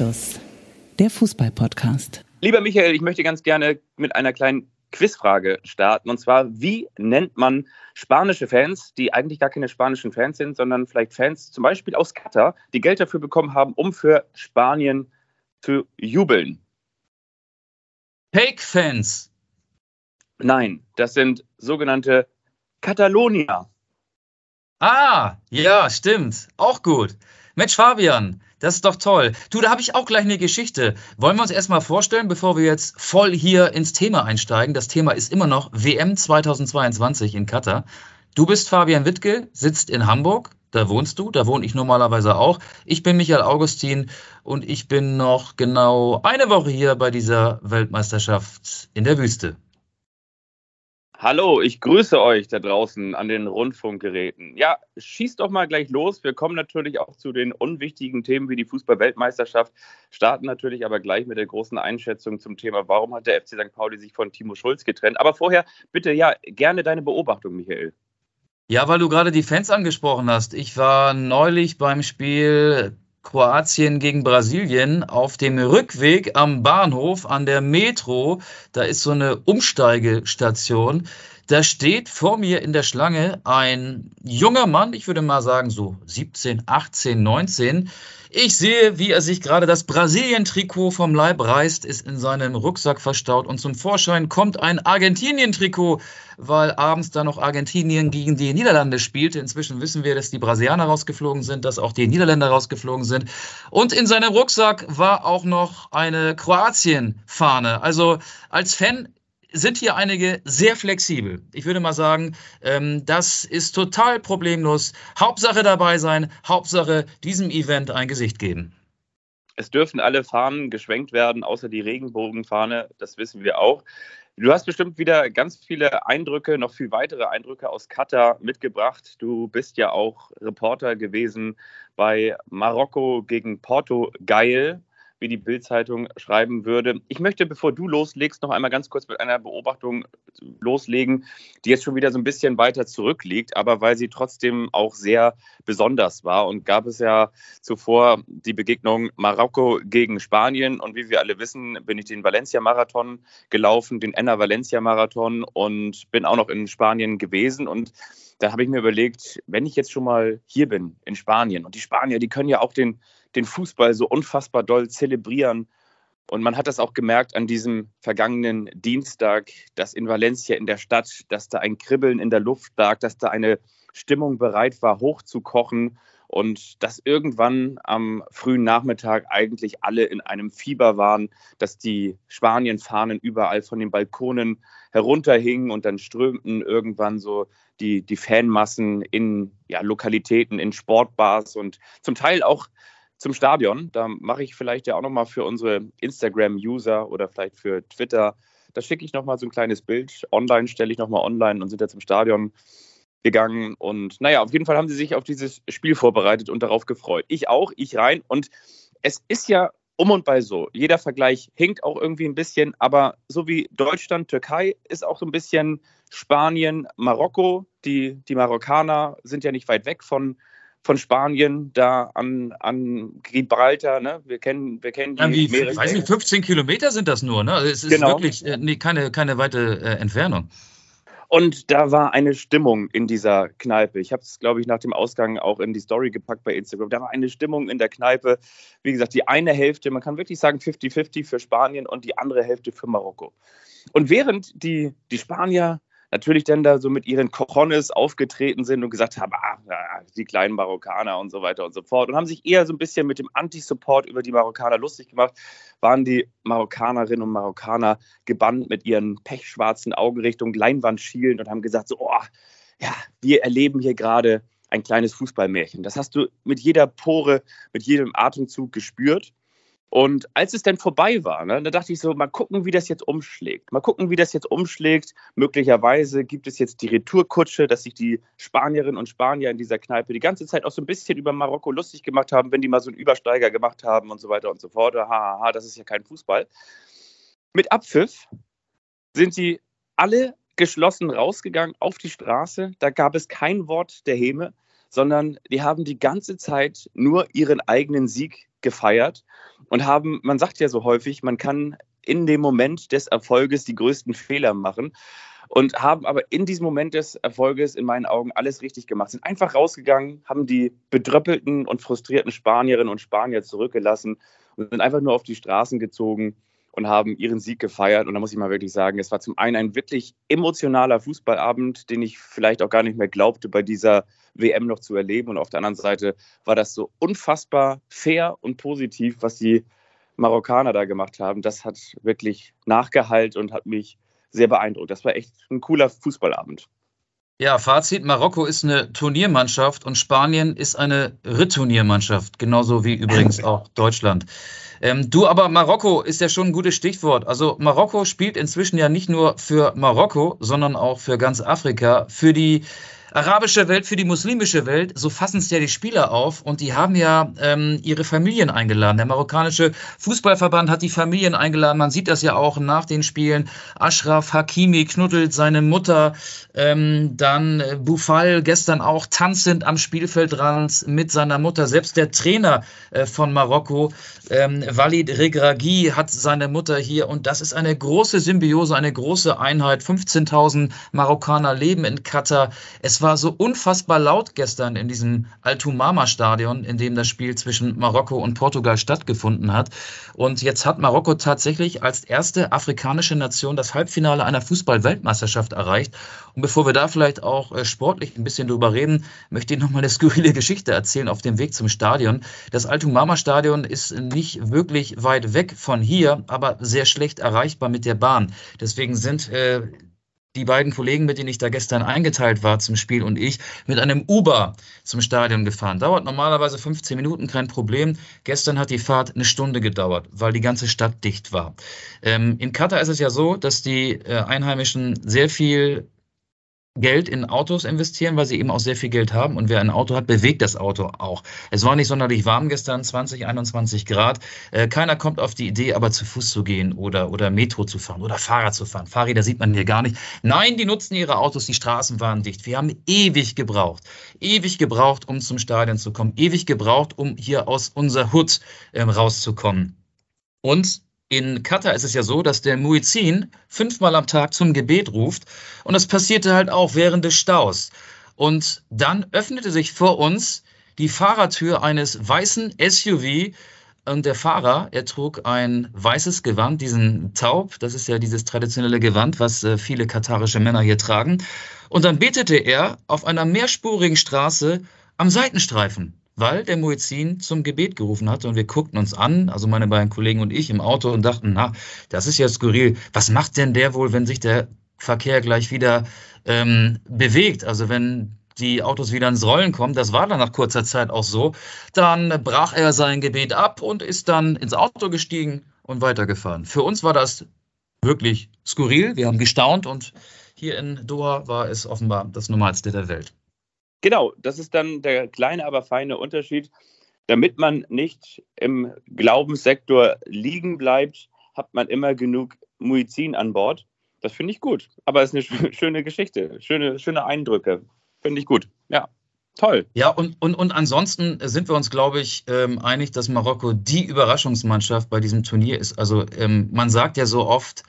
Anstoß, der Fußball-Podcast. Lieber Michael, ich möchte ganz gerne mit einer kleinen Quizfrage starten. Und zwar, wie nennt man spanische Fans, die eigentlich gar keine spanischen Fans sind, sondern vielleicht Fans zum Beispiel aus Katar, die Geld dafür bekommen haben, um für Spanien zu jubeln? Fake-Fans. Nein, das sind sogenannte Katalonier. Ah, ja, stimmt. Auch gut. Mensch, Fabian, das ist doch toll. Du, da habe ich auch gleich eine Geschichte. Wollen wir uns erstmal vorstellen, bevor wir jetzt voll hier ins Thema einsteigen? Das Thema ist immer noch WM 2022 in Katar. Du bist Fabian Wittke, sitzt in Hamburg. Da wohnst du, da wohne ich normalerweise auch. Ich bin Michael Augustin und ich bin noch genau eine Woche hier bei dieser Weltmeisterschaft in der Wüste. Hallo, ich grüße euch da draußen an den Rundfunkgeräten. Ja, schießt doch mal gleich los. Wir kommen natürlich auch zu den unwichtigen Themen wie die Fußball-Weltmeisterschaft, starten natürlich aber gleich mit der großen Einschätzung zum Thema, warum hat der FC St. Pauli sich von Timo Schulz getrennt. Aber vorher bitte ja gerne deine Beobachtung, Michael. Ja, weil du gerade die Fans angesprochen hast. Ich war neulich beim Spiel Kroatien gegen Brasilien auf dem Rückweg am Bahnhof an der Metro. Da ist so eine Umsteigestation. Da steht vor mir in der Schlange ein junger Mann, ich würde mal sagen so 17, 18, 19. Ich sehe, wie er sich gerade das Brasilien-Trikot vom Leib reißt, ist in seinem Rucksack verstaut und zum Vorschein kommt ein Argentinien-Trikot, weil abends da noch Argentinien gegen die Niederlande spielte. Inzwischen wissen wir, dass die Brasilianer rausgeflogen sind, dass auch die Niederländer rausgeflogen sind. Und in seinem Rucksack war auch noch eine Kroatien-Fahne. Also als Fan sind hier einige sehr flexibel. Ich würde mal sagen, ähm, das ist total problemlos. Hauptsache dabei sein, Hauptsache diesem Event ein Gesicht geben. Es dürfen alle Fahnen geschwenkt werden, außer die Regenbogenfahne, das wissen wir auch. Du hast bestimmt wieder ganz viele Eindrücke, noch viel weitere Eindrücke aus Katar mitgebracht. Du bist ja auch Reporter gewesen bei Marokko gegen Porto Geil wie die Bildzeitung schreiben würde. Ich möchte, bevor du loslegst, noch einmal ganz kurz mit einer Beobachtung loslegen, die jetzt schon wieder so ein bisschen weiter zurückliegt, aber weil sie trotzdem auch sehr besonders war. Und gab es ja zuvor die Begegnung Marokko gegen Spanien. Und wie wir alle wissen, bin ich den Valencia-Marathon gelaufen, den Enna Valencia-Marathon und bin auch noch in Spanien gewesen. Und da habe ich mir überlegt, wenn ich jetzt schon mal hier bin in Spanien und die Spanier, die können ja auch den den Fußball so unfassbar doll zelebrieren. Und man hat das auch gemerkt an diesem vergangenen Dienstag, dass in Valencia in der Stadt, dass da ein Kribbeln in der Luft lag, dass da eine Stimmung bereit war, hochzukochen und dass irgendwann am frühen Nachmittag eigentlich alle in einem Fieber waren, dass die Spanien-Fahnen überall von den Balkonen herunterhingen und dann strömten irgendwann so die, die Fanmassen in ja, Lokalitäten, in Sportbars und zum Teil auch zum Stadion. Da mache ich vielleicht ja auch nochmal für unsere Instagram-User oder vielleicht für Twitter, da schicke ich nochmal so ein kleines Bild. Online stelle ich nochmal online und sind ja zum Stadion gegangen. Und naja, auf jeden Fall haben sie sich auf dieses Spiel vorbereitet und darauf gefreut. Ich auch, ich rein. Und es ist ja um und bei so. Jeder Vergleich hinkt auch irgendwie ein bisschen, aber so wie Deutschland, Türkei ist auch so ein bisschen Spanien, Marokko. Die, die Marokkaner sind ja nicht weit weg von, von Spanien da an, an Gibraltar. Ne? Wir kennen, wir kennen die ja, wie, weiß nicht, 15 Kilometer sind das nur. Ne? Also es ist genau. wirklich äh, nee, keine, keine weite äh, Entfernung. Und da war eine Stimmung in dieser Kneipe. Ich habe es, glaube ich, nach dem Ausgang auch in die Story gepackt bei Instagram. Da war eine Stimmung in der Kneipe. Wie gesagt, die eine Hälfte, man kann wirklich sagen 50-50 für Spanien und die andere Hälfte für Marokko. Und während die, die Spanier natürlich dann da so mit ihren Cojones aufgetreten sind und gesagt haben, ah, die kleinen Marokkaner und so weiter und so fort und haben sich eher so ein bisschen mit dem Anti-Support über die Marokkaner lustig gemacht, waren die Marokkanerinnen und Marokkaner gebannt mit ihren pechschwarzen Augen Richtung Leinwand schielend und haben gesagt, so, oh, ja, wir erleben hier gerade ein kleines Fußballmärchen. Das hast du mit jeder Pore, mit jedem Atemzug gespürt. Und als es dann vorbei war, ne, da dachte ich so, mal gucken, wie das jetzt umschlägt. Mal gucken, wie das jetzt umschlägt. Möglicherweise gibt es jetzt die Retourkutsche, dass sich die Spanierinnen und Spanier in dieser Kneipe die ganze Zeit auch so ein bisschen über Marokko lustig gemacht haben, wenn die mal so einen Übersteiger gemacht haben und so weiter und so fort. Hahaha, ha, ha, das ist ja kein Fußball. Mit Abpfiff sind sie alle geschlossen rausgegangen auf die Straße. Da gab es kein Wort der Häme, sondern die haben die ganze Zeit nur ihren eigenen Sieg gefeiert. Und haben, man sagt ja so häufig, man kann in dem Moment des Erfolges die größten Fehler machen und haben aber in diesem Moment des Erfolges in meinen Augen alles richtig gemacht. Sind einfach rausgegangen, haben die bedröppelten und frustrierten Spanierinnen und Spanier zurückgelassen und sind einfach nur auf die Straßen gezogen und haben ihren Sieg gefeiert. Und da muss ich mal wirklich sagen, es war zum einen ein wirklich emotionaler Fußballabend, den ich vielleicht auch gar nicht mehr glaubte, bei dieser WM noch zu erleben. Und auf der anderen Seite war das so unfassbar fair und positiv, was die Marokkaner da gemacht haben. Das hat wirklich nachgehalt und hat mich sehr beeindruckt. Das war echt ein cooler Fußballabend. Ja, Fazit: Marokko ist eine Turniermannschaft und Spanien ist eine Returniermannschaft, genauso wie übrigens auch Deutschland. Ähm, du, aber Marokko ist ja schon ein gutes Stichwort. Also Marokko spielt inzwischen ja nicht nur für Marokko, sondern auch für ganz Afrika, für die arabische Welt für die muslimische Welt, so fassen es ja die Spieler auf und die haben ja ähm, ihre Familien eingeladen. Der marokkanische Fußballverband hat die Familien eingeladen. Man sieht das ja auch nach den Spielen. Ashraf Hakimi knuddelt seine Mutter, ähm, dann äh, Boufal gestern auch tanzend am Spielfeldrand mit seiner Mutter. Selbst der Trainer äh, von Marokko, ähm, Walid Regragui, hat seine Mutter hier und das ist eine große Symbiose, eine große Einheit. 15.000 Marokkaner leben in Katar. Es war so unfassbar laut gestern in diesem Altumama-Stadion, in dem das Spiel zwischen Marokko und Portugal stattgefunden hat. Und jetzt hat Marokko tatsächlich als erste afrikanische Nation das Halbfinale einer Fußball-Weltmeisterschaft erreicht. Und bevor wir da vielleicht auch äh, sportlich ein bisschen drüber reden, möchte ich noch mal eine skurrile Geschichte erzählen auf dem Weg zum Stadion. Das Altumama-Stadion ist nicht wirklich weit weg von hier, aber sehr schlecht erreichbar mit der Bahn. Deswegen sind äh, die beiden Kollegen, mit denen ich da gestern eingeteilt war zum Spiel und ich, mit einem Uber zum Stadion gefahren. Dauert normalerweise 15 Minuten, kein Problem. Gestern hat die Fahrt eine Stunde gedauert, weil die ganze Stadt dicht war. Ähm, in Katar ist es ja so, dass die äh, Einheimischen sehr viel Geld in Autos investieren, weil sie eben auch sehr viel Geld haben. Und wer ein Auto hat, bewegt das Auto auch. Es war nicht sonderlich warm gestern, 20, 21 Grad. Äh, keiner kommt auf die Idee, aber zu Fuß zu gehen oder, oder Metro zu fahren oder Fahrrad zu fahren. Fahrräder sieht man hier gar nicht. Nein, die nutzen ihre Autos, die Straßen waren dicht. Wir haben ewig gebraucht. Ewig gebraucht, um zum Stadion zu kommen. Ewig gebraucht, um hier aus unserer Hut äh, rauszukommen. Und in Katar ist es ja so, dass der Muizin fünfmal am Tag zum Gebet ruft und das passierte halt auch während des Staus. Und dann öffnete sich vor uns die Fahrertür eines weißen SUV und der Fahrer, er trug ein weißes Gewand, diesen Taub, das ist ja dieses traditionelle Gewand, was äh, viele katarische Männer hier tragen. Und dann betete er auf einer mehrspurigen Straße am Seitenstreifen weil der Muezzin zum Gebet gerufen hatte und wir guckten uns an, also meine beiden Kollegen und ich im Auto und dachten, na, das ist ja skurril. Was macht denn der wohl, wenn sich der Verkehr gleich wieder ähm, bewegt? Also wenn die Autos wieder ins Rollen kommen, das war dann nach kurzer Zeit auch so, dann brach er sein Gebet ab und ist dann ins Auto gestiegen und weitergefahren. Für uns war das wirklich skurril. Wir haben gestaunt und hier in Doha war es offenbar das Normalste der Welt. Genau, das ist dann der kleine, aber feine Unterschied. Damit man nicht im Glaubenssektor liegen bleibt, hat man immer genug Muizin an Bord. Das finde ich gut. Aber es ist eine schöne Geschichte, schöne, schöne Eindrücke. Finde ich gut. Ja. Toll. Ja, und, und, und ansonsten sind wir uns, glaube ich, ähm, einig, dass Marokko die Überraschungsmannschaft bei diesem Turnier ist. Also ähm, man sagt ja so oft,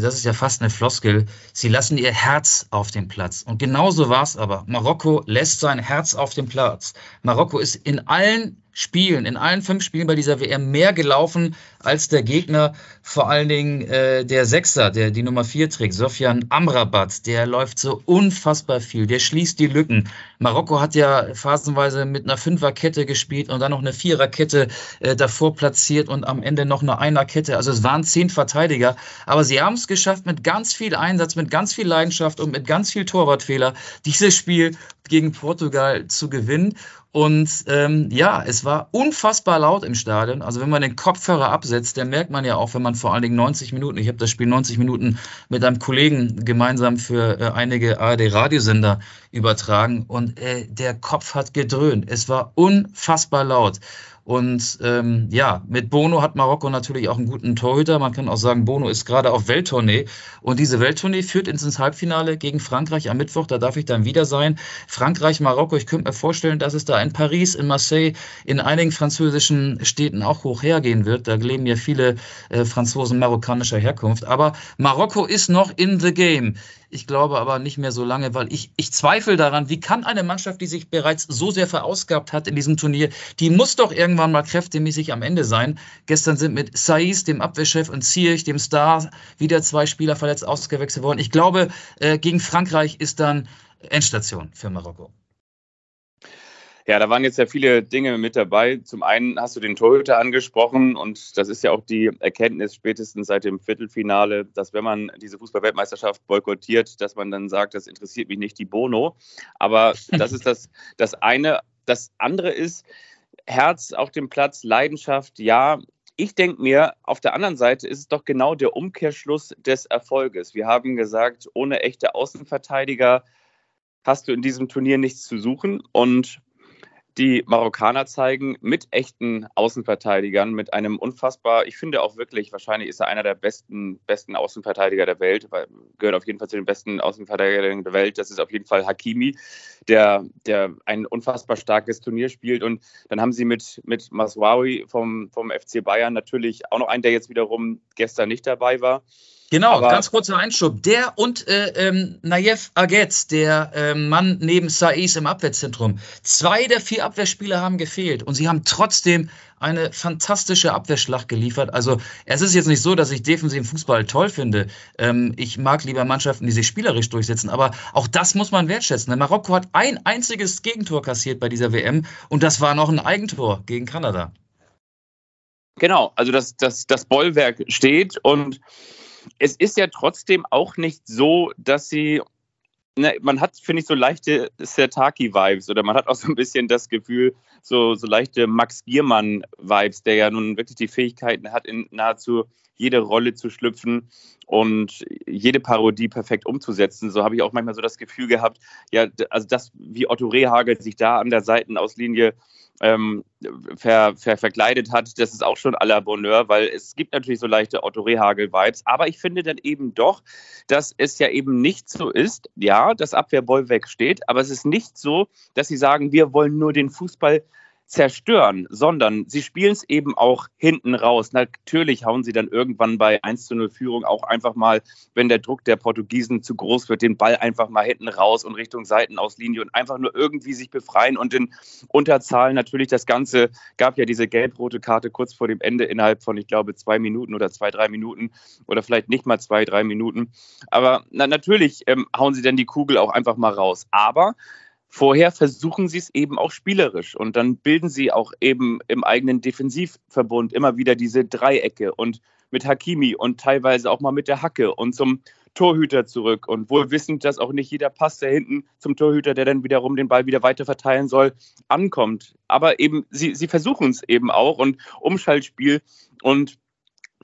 das ist ja fast eine Floskel, sie lassen ihr Herz auf den Platz. Und genauso war es aber. Marokko lässt sein Herz auf den Platz. Marokko ist in allen Spielen, in allen fünf Spielen bei dieser WM mehr gelaufen als der Gegner, vor allen Dingen äh, der Sechser, der die Nummer vier trägt, Sofian Amrabat, der läuft so unfassbar viel, der schließt die Lücken. Marokko hat ja phasenweise mit einer Fünferkette gespielt und dann noch eine Viererkette äh, davor platziert und am Ende noch eine Einerkette. Also es waren zehn Verteidiger, aber sie haben es geschafft mit ganz viel Einsatz, mit ganz viel Leidenschaft und mit ganz viel Torwartfehler dieses Spiel gegen Portugal zu gewinnen. Und ähm, ja, es war unfassbar laut im Stadion. Also wenn man den Kopfhörer absetzt, dann merkt man ja auch, wenn man vor allen Dingen 90 Minuten, ich habe das Spiel 90 Minuten mit einem Kollegen gemeinsam für äh, einige ARD-Radiosender übertragen und äh, der Kopf hat gedröhnt. Es war unfassbar laut. Und ähm, ja, mit Bono hat Marokko natürlich auch einen guten Torhüter. Man kann auch sagen, Bono ist gerade auf Welttournee. Und diese Welttournee führt ins Halbfinale gegen Frankreich am Mittwoch. Da darf ich dann wieder sein. Frankreich, Marokko, ich könnte mir vorstellen, dass es da in Paris, in Marseille, in einigen französischen Städten auch hoch hergehen wird. Da leben ja viele äh, Franzosen marokkanischer Herkunft. Aber Marokko ist noch in the game. Ich glaube aber nicht mehr so lange, weil ich, ich zweifle daran, wie kann eine Mannschaft, die sich bereits so sehr verausgabt hat in diesem Turnier, die muss doch irgendwann mal kräftemäßig am Ende sein. Gestern sind mit Saiz, dem Abwehrchef, und Ziyech, dem Star, wieder zwei Spieler verletzt ausgewechselt worden. Ich glaube, äh, gegen Frankreich ist dann Endstation für Marokko. Ja, da waren jetzt ja viele Dinge mit dabei. Zum einen hast du den Torhüter angesprochen und das ist ja auch die Erkenntnis spätestens seit dem Viertelfinale, dass wenn man diese Fußballweltmeisterschaft boykottiert, dass man dann sagt, das interessiert mich nicht die Bono. Aber das ist das, das eine. Das andere ist Herz auf dem Platz, Leidenschaft, ja. Ich denke mir, auf der anderen Seite ist es doch genau der Umkehrschluss des Erfolges. Wir haben gesagt, ohne echte Außenverteidiger hast du in diesem Turnier nichts zu suchen. Und die Marokkaner zeigen mit echten Außenverteidigern, mit einem unfassbar, ich finde auch wirklich, wahrscheinlich ist er einer der besten, besten Außenverteidiger der Welt, gehört auf jeden Fall zu den besten Außenverteidigern der Welt. Das ist auf jeden Fall Hakimi, der, der ein unfassbar starkes Turnier spielt. Und dann haben sie mit, mit Maswawi vom, vom FC Bayern natürlich auch noch einen, der jetzt wiederum gestern nicht dabei war. Genau, Aber ganz kurzer Einschub. Der und äh, ähm, Nayev Agetz, der äh, Mann neben Saiz im Abwehrzentrum. Zwei der vier Abwehrspieler haben gefehlt und sie haben trotzdem eine fantastische Abwehrschlacht geliefert. Also es ist jetzt nicht so, dass ich defensiven Fußball toll finde. Ähm, ich mag lieber Mannschaften, die sich spielerisch durchsetzen. Aber auch das muss man wertschätzen. Marokko hat ein einziges Gegentor kassiert bei dieser WM und das war noch ein Eigentor gegen Kanada. Genau, also das, das, das Bollwerk steht und es ist ja trotzdem auch nicht so, dass sie Ne, man hat, finde ich, so leichte Sertaki-Vibes oder man hat auch so ein bisschen das Gefühl, so, so leichte Max Giermann-Vibes, der ja nun wirklich die Fähigkeiten hat, in nahezu jede Rolle zu schlüpfen und jede Parodie perfekt umzusetzen. So habe ich auch manchmal so das Gefühl gehabt, ja, also das, wie Otto Rehagel sich da an der Seitenauslinie ähm, ver, ver, verkleidet hat, das ist auch schon à la Bonheur, weil es gibt natürlich so leichte Otto Rehagel-Vibes. Aber ich finde dann eben doch, dass es ja eben nicht so ist, ja, das Abwehrbollwerk steht, aber es ist nicht so, dass sie sagen, wir wollen nur den Fußball zerstören, sondern sie spielen es eben auch hinten raus. Natürlich hauen sie dann irgendwann bei 1 zu 0 Führung auch einfach mal, wenn der Druck der Portugiesen zu groß wird, den Ball einfach mal hinten raus und Richtung Seitenauslinie und einfach nur irgendwie sich befreien und in Unterzahl natürlich das Ganze, gab ja diese gelb-rote Karte kurz vor dem Ende innerhalb von, ich glaube, zwei Minuten oder zwei, drei Minuten oder vielleicht nicht mal zwei, drei Minuten. Aber na, natürlich ähm, hauen sie dann die Kugel auch einfach mal raus. Aber Vorher versuchen sie es eben auch spielerisch und dann bilden sie auch eben im eigenen Defensivverbund immer wieder diese Dreiecke und mit Hakimi und teilweise auch mal mit der Hacke und zum Torhüter zurück und wohl wissend, dass auch nicht jeder Pass, der hinten zum Torhüter, der dann wiederum den Ball wieder weiter verteilen soll, ankommt. Aber eben, sie, sie versuchen es eben auch und Umschaltspiel und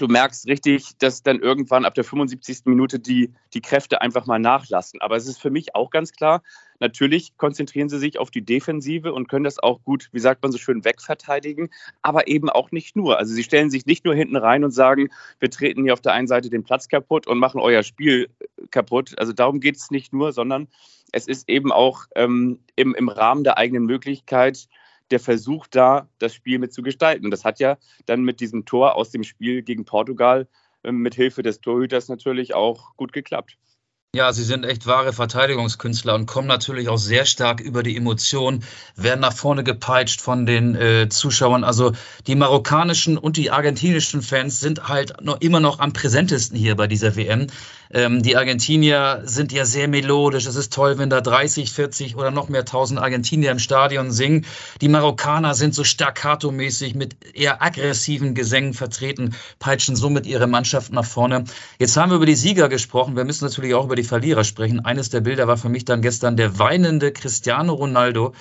du merkst richtig, dass dann irgendwann ab der 75. Minute die, die Kräfte einfach mal nachlassen. Aber es ist für mich auch ganz klar, natürlich konzentrieren sie sich auf die Defensive und können das auch gut, wie sagt man so schön, wegverteidigen, aber eben auch nicht nur. Also sie stellen sich nicht nur hinten rein und sagen, wir treten hier auf der einen Seite den Platz kaputt und machen euer Spiel kaputt. Also darum geht es nicht nur, sondern es ist eben auch ähm, im, im Rahmen der eigenen Möglichkeit, der Versuch da, das Spiel mit zu gestalten. Und das hat ja dann mit diesem Tor aus dem Spiel gegen Portugal äh, mit Hilfe des Torhüters natürlich auch gut geklappt. Ja, sie sind echt wahre Verteidigungskünstler und kommen natürlich auch sehr stark über die Emotionen, werden nach vorne gepeitscht von den äh, Zuschauern. Also die marokkanischen und die argentinischen Fans sind halt noch, immer noch am präsentesten hier bei dieser WM. Ähm, die Argentinier sind ja sehr melodisch. Es ist toll, wenn da 30, 40 oder noch mehr tausend Argentinier im Stadion singen. Die Marokkaner sind so staccato-mäßig mit eher aggressiven Gesängen vertreten, peitschen somit ihre Mannschaft nach vorne. Jetzt haben wir über die Sieger gesprochen. Wir müssen natürlich auch über die Verlierer sprechen. Eines der Bilder war für mich dann gestern der weinende Cristiano Ronaldo,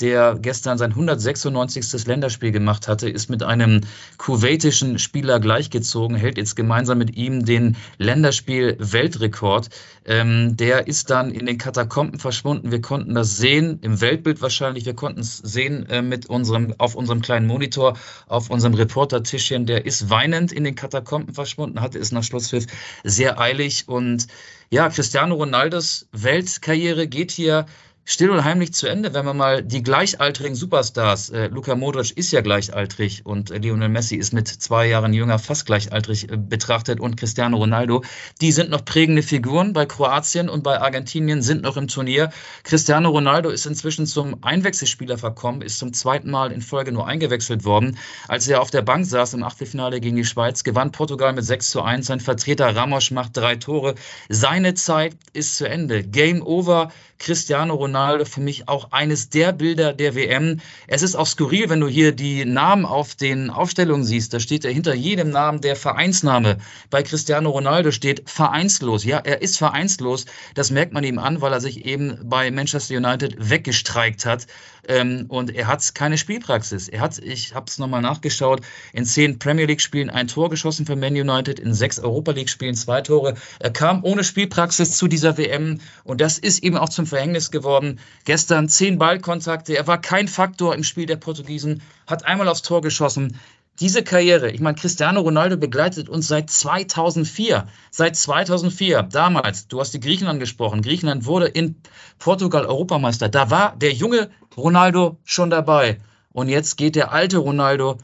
der gestern sein 196. Länderspiel gemacht hatte, ist mit einem kuwaitischen Spieler gleichgezogen, hält jetzt gemeinsam mit ihm den Länderspiel-Weltrekord. Ähm, der ist dann in den Katakomben verschwunden. Wir konnten das sehen, im Weltbild wahrscheinlich. Wir konnten es sehen äh, mit unserem, auf unserem kleinen Monitor, auf unserem Reportertischchen. Der ist weinend in den Katakomben verschwunden, hatte es nach Schlusspfiff sehr eilig. Und ja, Cristiano Ronaldos Weltkarriere geht hier still und heimlich zu Ende, wenn man mal die gleichaltrigen Superstars, äh, Luka Modric ist ja gleichaltrig und äh, Lionel Messi ist mit zwei Jahren jünger fast gleichaltrig äh, betrachtet und Cristiano Ronaldo, die sind noch prägende Figuren bei Kroatien und bei Argentinien sind noch im Turnier. Cristiano Ronaldo ist inzwischen zum Einwechselspieler verkommen, ist zum zweiten Mal in Folge nur eingewechselt worden. Als er auf der Bank saß im Achtelfinale gegen die Schweiz, gewann Portugal mit 6 zu 1. Sein Vertreter Ramos macht drei Tore. Seine Zeit ist zu Ende. Game over. Cristiano Ronaldo für mich auch eines der Bilder der WM. Es ist auch skurril, wenn du hier die Namen auf den Aufstellungen siehst. Da steht ja hinter jedem Namen der Vereinsname. Bei Cristiano Ronaldo steht vereinslos. Ja, er ist vereinslos. Das merkt man ihm an, weil er sich eben bei Manchester United weggestreikt hat. Ähm, und er hat keine Spielpraxis. Er hat, ich habe es nochmal nachgeschaut, in zehn Premier League-Spielen ein Tor geschossen für Man United, in sechs Europa League-Spielen zwei Tore. Er kam ohne Spielpraxis zu dieser WM und das ist ihm auch zum Verhängnis geworden. Gestern zehn Ballkontakte, er war kein Faktor im Spiel der Portugiesen, hat einmal aufs Tor geschossen diese Karriere, ich meine, Cristiano Ronaldo begleitet uns seit 2004. Seit 2004, damals, du hast die Griechen angesprochen. Griechenland wurde in Portugal Europameister. Da war der junge Ronaldo schon dabei. Und jetzt geht der alte Ronaldo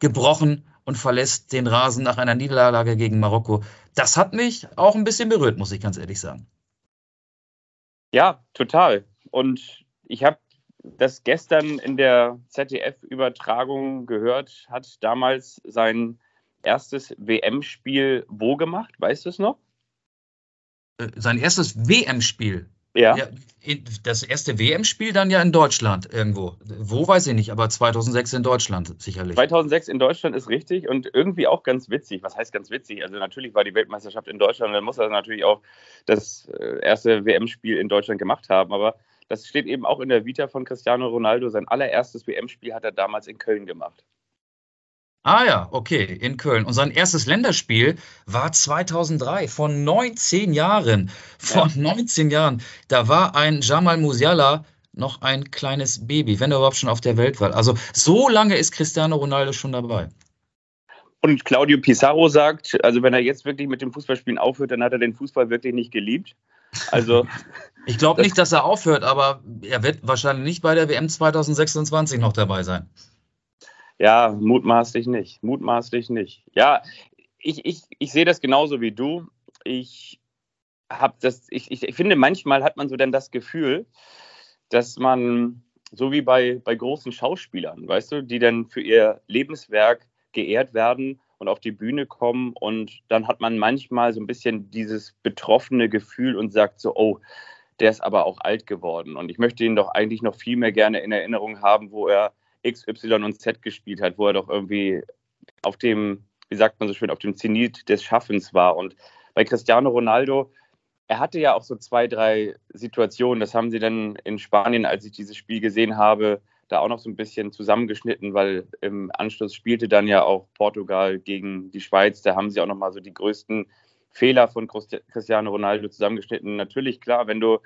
gebrochen und verlässt den Rasen nach einer Niederlage gegen Marokko. Das hat mich auch ein bisschen berührt, muss ich ganz ehrlich sagen. Ja, total. Und ich habe das gestern in der ZDF-Übertragung gehört, hat damals sein erstes WM-Spiel wo gemacht? Weißt du es noch? Äh, sein erstes WM-Spiel? Ja. ja. Das erste WM-Spiel dann ja in Deutschland irgendwo. Wo weiß ich nicht, aber 2006 in Deutschland sicherlich. 2006 in Deutschland ist richtig und irgendwie auch ganz witzig. Was heißt ganz witzig? Also natürlich war die Weltmeisterschaft in Deutschland und dann muss er natürlich auch das äh, erste WM-Spiel in Deutschland gemacht haben. Aber das steht eben auch in der Vita von Cristiano Ronaldo. Sein allererstes WM-Spiel hat er damals in Köln gemacht. Ah ja, okay, in Köln. Und sein erstes Länderspiel war 2003, vor 19 Jahren. Vor ja. 19 Jahren. Da war ein Jamal Musiala noch ein kleines Baby, wenn er überhaupt schon auf der Welt war. Also so lange ist Cristiano Ronaldo schon dabei. Und Claudio Pizarro sagt, also wenn er jetzt wirklich mit dem Fußballspielen aufhört, dann hat er den Fußball wirklich nicht geliebt. Also ich glaube nicht, dass er aufhört, aber er wird wahrscheinlich nicht bei der WM 2026 noch dabei sein. Ja, mutmaßlich nicht. Mutmaßlich nicht. Ja, ich, ich, ich sehe das genauso wie du. Ich habe das, ich, ich finde, manchmal hat man so dann das Gefühl, dass man, so wie bei, bei großen Schauspielern, weißt du, die dann für ihr Lebenswerk geehrt werden und auf die Bühne kommen und dann hat man manchmal so ein bisschen dieses betroffene Gefühl und sagt so, oh, der ist aber auch alt geworden. Und ich möchte ihn doch eigentlich noch viel mehr gerne in Erinnerung haben, wo er X, Y und Z gespielt hat, wo er doch irgendwie auf dem, wie sagt man so schön, auf dem Zenit des Schaffens war. Und bei Cristiano Ronaldo, er hatte ja auch so zwei, drei Situationen, das haben sie dann in Spanien, als ich dieses Spiel gesehen habe, da auch noch so ein bisschen zusammengeschnitten, weil im Anschluss spielte dann ja auch Portugal gegen die Schweiz. Da haben sie auch noch mal so die größten Fehler von Cristiano Ronaldo zusammengeschnitten. Natürlich, klar, wenn du,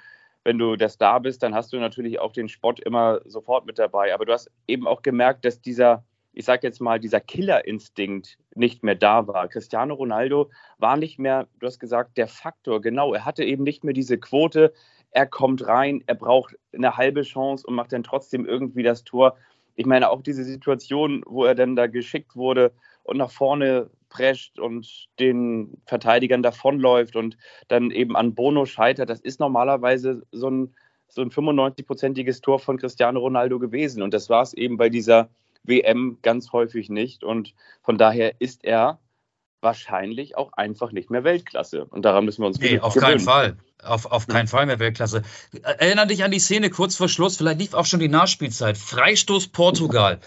wenn du der Star bist, dann hast du natürlich auch den Spott immer sofort mit dabei. Aber du hast eben auch gemerkt, dass dieser, ich sage jetzt mal, dieser Killerinstinkt nicht mehr da war. Cristiano Ronaldo war nicht mehr, du hast gesagt, der Faktor. Genau, er hatte eben nicht mehr diese Quote, er kommt rein, er braucht eine halbe Chance und macht dann trotzdem irgendwie das Tor. Ich meine, auch diese Situation, wo er dann da geschickt wurde und nach vorne prescht und den Verteidigern davonläuft und dann eben an Bono scheitert, das ist normalerweise so ein, so ein 95-prozentiges Tor von Cristiano Ronaldo gewesen. Und das war es eben bei dieser WM ganz häufig nicht. Und von daher ist er wahrscheinlich auch einfach nicht mehr Weltklasse. Und daran müssen wir uns nee, auf gewöhnen. keinen Fall. Auf, auf keinen Fall mehr Weltklasse. Erinner dich an die Szene kurz vor Schluss, vielleicht lief auch schon die Nachspielzeit. Freistoß Portugal.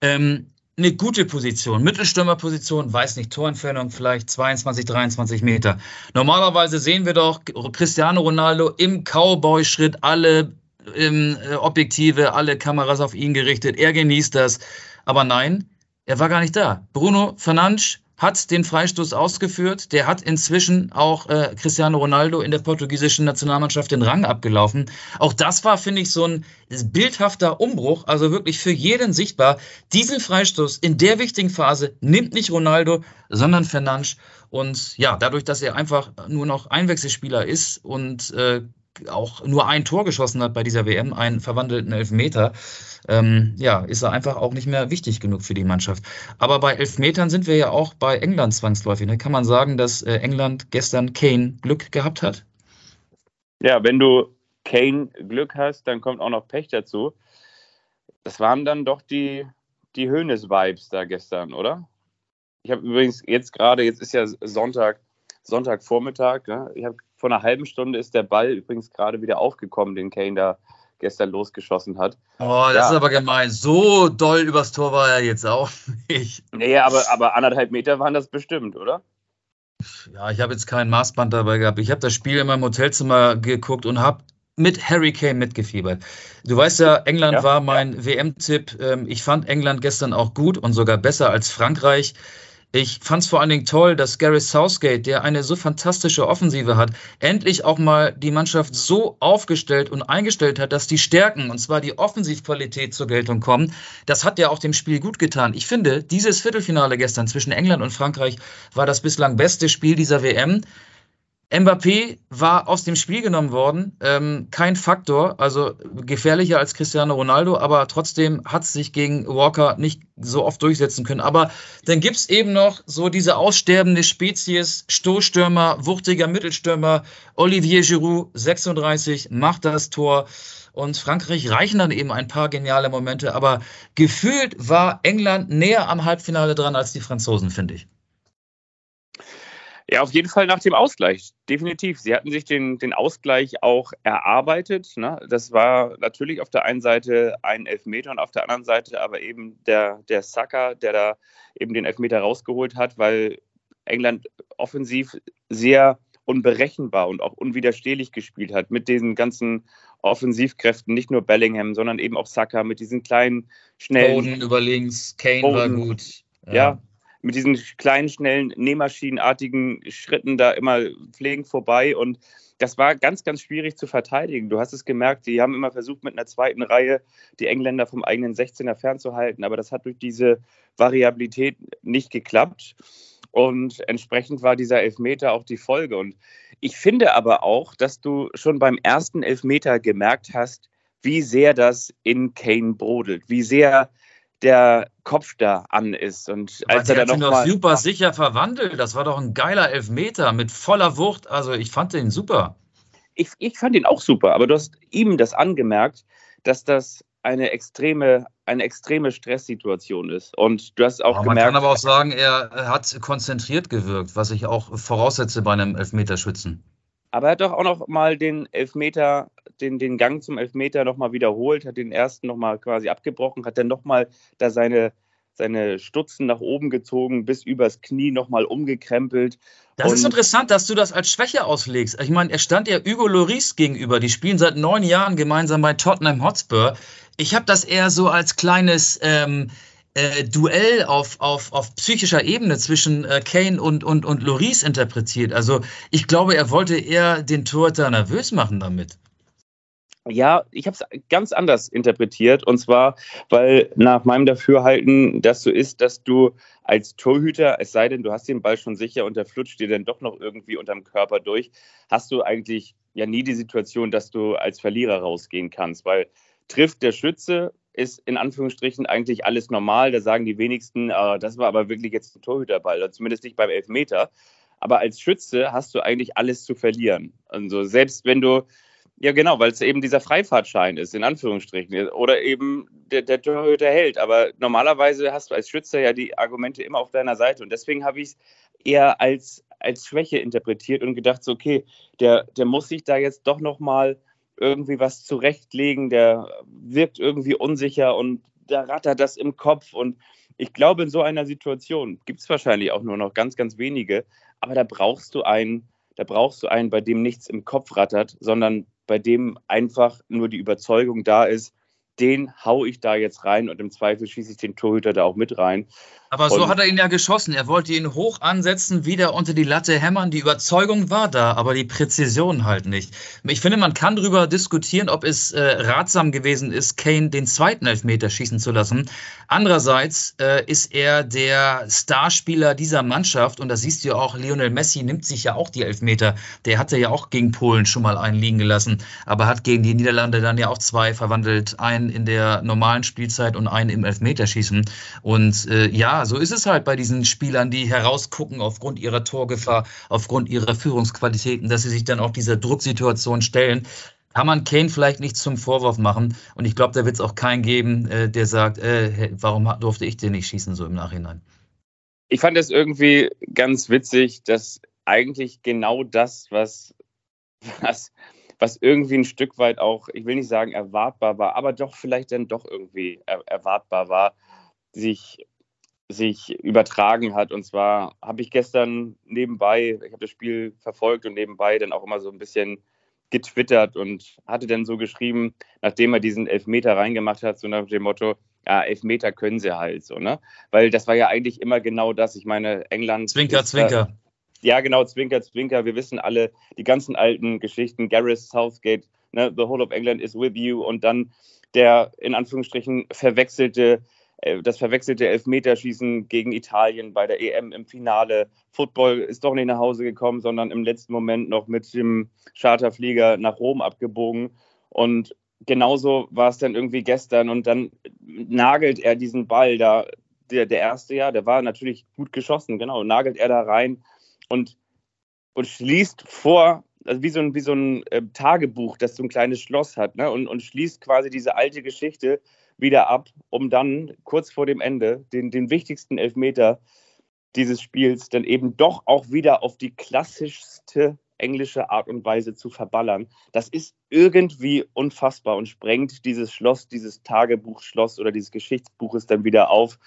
Ähm, eine gute Position, Mittelstürmerposition, weiß nicht, Torentfernung vielleicht 22, 23 Meter. Normalerweise sehen wir doch Cristiano Ronaldo im Cowboy-Schritt, alle ähm, Objektive, alle Kameras auf ihn gerichtet. Er genießt das. Aber nein, er war gar nicht da. Bruno Fernandes hat den Freistoß ausgeführt. Der hat inzwischen auch äh, Cristiano Ronaldo in der portugiesischen Nationalmannschaft den Rang abgelaufen. Auch das war, finde ich, so ein bildhafter Umbruch, also wirklich für jeden sichtbar. Diesen Freistoß in der wichtigen Phase nimmt nicht Ronaldo, sondern Fernandes. Und ja, dadurch, dass er einfach nur noch Einwechselspieler ist und äh, auch nur ein Tor geschossen hat bei dieser WM, einen verwandelten Elfmeter, ähm, ja, ist er einfach auch nicht mehr wichtig genug für die Mannschaft. Aber bei Elfmetern sind wir ja auch bei England zwangsläufig. Ne? Kann man sagen, dass äh, England gestern Kane Glück gehabt hat? Ja, wenn du Kane Glück hast, dann kommt auch noch Pech dazu. Das waren dann doch die, die Höhnes-Vibes da gestern, oder? Ich habe übrigens jetzt gerade, jetzt ist ja Sonntag, Sonntagvormittag, ne? ich habe vor einer halben Stunde ist der Ball übrigens gerade wieder aufgekommen, den Kane da gestern losgeschossen hat. Oh, das ja. ist aber gemein. So doll übers Tor war er jetzt auch nicht. Nee, aber, aber anderthalb Meter waren das bestimmt, oder? Ja, ich habe jetzt kein Maßband dabei gehabt. Ich habe das Spiel in meinem Hotelzimmer geguckt und habe mit Harry Kane mitgefiebert. Du weißt ja, England ja. war mein WM-Tipp. Ähm, ich fand England gestern auch gut und sogar besser als Frankreich. Ich fand es vor allen Dingen toll, dass Gareth Southgate, der eine so fantastische Offensive hat, endlich auch mal die Mannschaft so aufgestellt und eingestellt hat, dass die Stärken, und zwar die Offensivqualität zur Geltung kommen. Das hat ja auch dem Spiel gut getan. Ich finde, dieses Viertelfinale gestern zwischen England und Frankreich war das bislang beste Spiel dieser WM. Mbappé war aus dem Spiel genommen worden, ähm, kein Faktor, also gefährlicher als Cristiano Ronaldo, aber trotzdem hat es sich gegen Walker nicht so oft durchsetzen können. Aber dann gibt es eben noch so diese aussterbende Spezies, Stoßstürmer, wuchtiger Mittelstürmer, Olivier Giroud, 36, macht das Tor. Und Frankreich reichen dann eben ein paar geniale Momente, aber gefühlt war England näher am Halbfinale dran als die Franzosen, finde ich. Ja, auf jeden Fall nach dem Ausgleich, definitiv. Sie hatten sich den, den Ausgleich auch erarbeitet. Ne? Das war natürlich auf der einen Seite ein Elfmeter und auf der anderen Seite aber eben der, der Saka, der da eben den Elfmeter rausgeholt hat, weil England offensiv sehr unberechenbar und auch unwiderstehlich gespielt hat mit diesen ganzen Offensivkräften, nicht nur Bellingham, sondern eben auch Saka mit diesen kleinen, schnellen. Boden über links, Kane Boden. war gut. Ja. ja mit diesen kleinen, schnellen, nähmaschinenartigen Schritten da immer pflegend vorbei. Und das war ganz, ganz schwierig zu verteidigen. Du hast es gemerkt, die haben immer versucht, mit einer zweiten Reihe die Engländer vom eigenen 16er fernzuhalten. Aber das hat durch diese Variabilität nicht geklappt. Und entsprechend war dieser Elfmeter auch die Folge. Und ich finde aber auch, dass du schon beim ersten Elfmeter gemerkt hast, wie sehr das in Kane brodelt, wie sehr der Kopf da an ist. Und als er dann noch mal super sicher verwandelt, das war doch ein geiler Elfmeter mit voller Wucht. Also ich fand den super. Ich, ich fand ihn auch super, aber du hast ihm das angemerkt, dass das eine extreme, eine extreme Stresssituation ist. Und du hast auch aber gemerkt. Man kann aber auch sagen, er hat konzentriert gewirkt, was ich auch voraussetze bei einem Elfmeterschützen. Aber er hat doch auch noch mal den Elfmeter, den, den Gang zum Elfmeter noch mal wiederholt, hat den ersten noch mal quasi abgebrochen, hat dann noch mal da seine, seine Stutzen nach oben gezogen, bis übers Knie noch mal umgekrempelt. Das und ist interessant, dass du das als Schwäche auslegst. Ich meine, er stand ja Hugo Loris gegenüber. Die spielen seit neun Jahren gemeinsam bei Tottenham Hotspur. Ich habe das eher so als kleines... Ähm, äh, Duell auf, auf, auf psychischer Ebene zwischen äh, Kane und, und, und Loris interpretiert. Also ich glaube, er wollte eher den Torhüter nervös machen damit. Ja, ich habe es ganz anders interpretiert. Und zwar, weil nach meinem Dafürhalten das so ist, dass du als Torhüter, es sei denn, du hast den Ball schon sicher und der flutscht dir dann doch noch irgendwie unterm Körper durch, hast du eigentlich ja nie die Situation, dass du als Verlierer rausgehen kannst. Weil trifft der Schütze, ist in Anführungsstrichen eigentlich alles normal. Da sagen die wenigsten, äh, das war aber wirklich jetzt ein Torhüterball, zumindest nicht beim Elfmeter. Aber als Schütze hast du eigentlich alles zu verlieren. Also selbst wenn du, ja genau, weil es eben dieser Freifahrtschein ist, in Anführungsstrichen, oder eben der, der Torhüter hält. Aber normalerweise hast du als Schütze ja die Argumente immer auf deiner Seite. Und deswegen habe ich es eher als, als Schwäche interpretiert und gedacht, so, okay, der, der muss sich da jetzt doch nochmal mal irgendwie was zurechtlegen, der wirkt irgendwie unsicher und da rattert das im Kopf. Und ich glaube, in so einer Situation gibt es wahrscheinlich auch nur noch ganz, ganz wenige, aber da brauchst du einen, da brauchst du einen, bei dem nichts im Kopf rattert, sondern bei dem einfach nur die Überzeugung da ist, den hau ich da jetzt rein und im Zweifel schieße ich den Torhüter da auch mit rein. Aber so hat er ihn ja geschossen. Er wollte ihn hoch ansetzen, wieder unter die Latte hämmern. Die Überzeugung war da, aber die Präzision halt nicht. Ich finde, man kann darüber diskutieren, ob es äh, ratsam gewesen ist, Kane den zweiten Elfmeter schießen zu lassen. Andererseits äh, ist er der Starspieler dieser Mannschaft und da siehst du ja auch, Lionel Messi nimmt sich ja auch die Elfmeter. Der hatte ja auch gegen Polen schon mal einen liegen gelassen, aber hat gegen die Niederlande dann ja auch zwei verwandelt. Einen in der normalen Spielzeit und einen im Elfmeterschießen. Und äh, ja, so ist es halt bei diesen Spielern, die herausgucken aufgrund ihrer Torgefahr, aufgrund ihrer Führungsqualitäten, dass sie sich dann auch dieser Drucksituation stellen. Kann man Kane vielleicht nicht zum Vorwurf machen. Und ich glaube, da wird es auch keinen geben, äh, der sagt, äh, warum durfte ich den nicht schießen, so im Nachhinein. Ich fand es irgendwie ganz witzig, dass eigentlich genau das, was, was, was irgendwie ein Stück weit auch, ich will nicht sagen erwartbar war, aber doch vielleicht dann doch irgendwie er, erwartbar war, sich sich übertragen hat. Und zwar habe ich gestern nebenbei, ich habe das Spiel verfolgt und nebenbei dann auch immer so ein bisschen getwittert und hatte dann so geschrieben, nachdem er diesen Elfmeter reingemacht hat, so nach dem Motto, ja, Elfmeter können sie halt so, ne? Weil das war ja eigentlich immer genau das. Ich meine, England. Zwinker, Zwinker. Ja, genau, Zwinker, Zwinker. Wir wissen alle die ganzen alten Geschichten. Gareth Southgate, ne? The whole of England is with you. Und dann der in Anführungsstrichen verwechselte äh, das verwechselte Elfmeterschießen gegen Italien bei der EM im Finale. Football ist doch nicht nach Hause gekommen, sondern im letzten Moment noch mit dem Charterflieger nach Rom abgebogen. Und genauso war es dann irgendwie gestern. Und dann nagelt er diesen Ball da, der, der erste ja, der war natürlich gut geschossen, genau, nagelt er da rein und, und schließt vor, also wie so ein, wie so ein äh, Tagebuch, das so ein kleines Schloss hat, ne? und, und schließt quasi diese alte Geschichte wieder ab, um dann kurz vor dem Ende den, den wichtigsten Elfmeter dieses Spiels dann eben doch auch wieder auf die klassischste englische Art und Weise zu verballern. Das ist irgendwie unfassbar und sprengt dieses Schloss, dieses Tagebuchschloss oder dieses Geschichtsbuches dann wieder auf.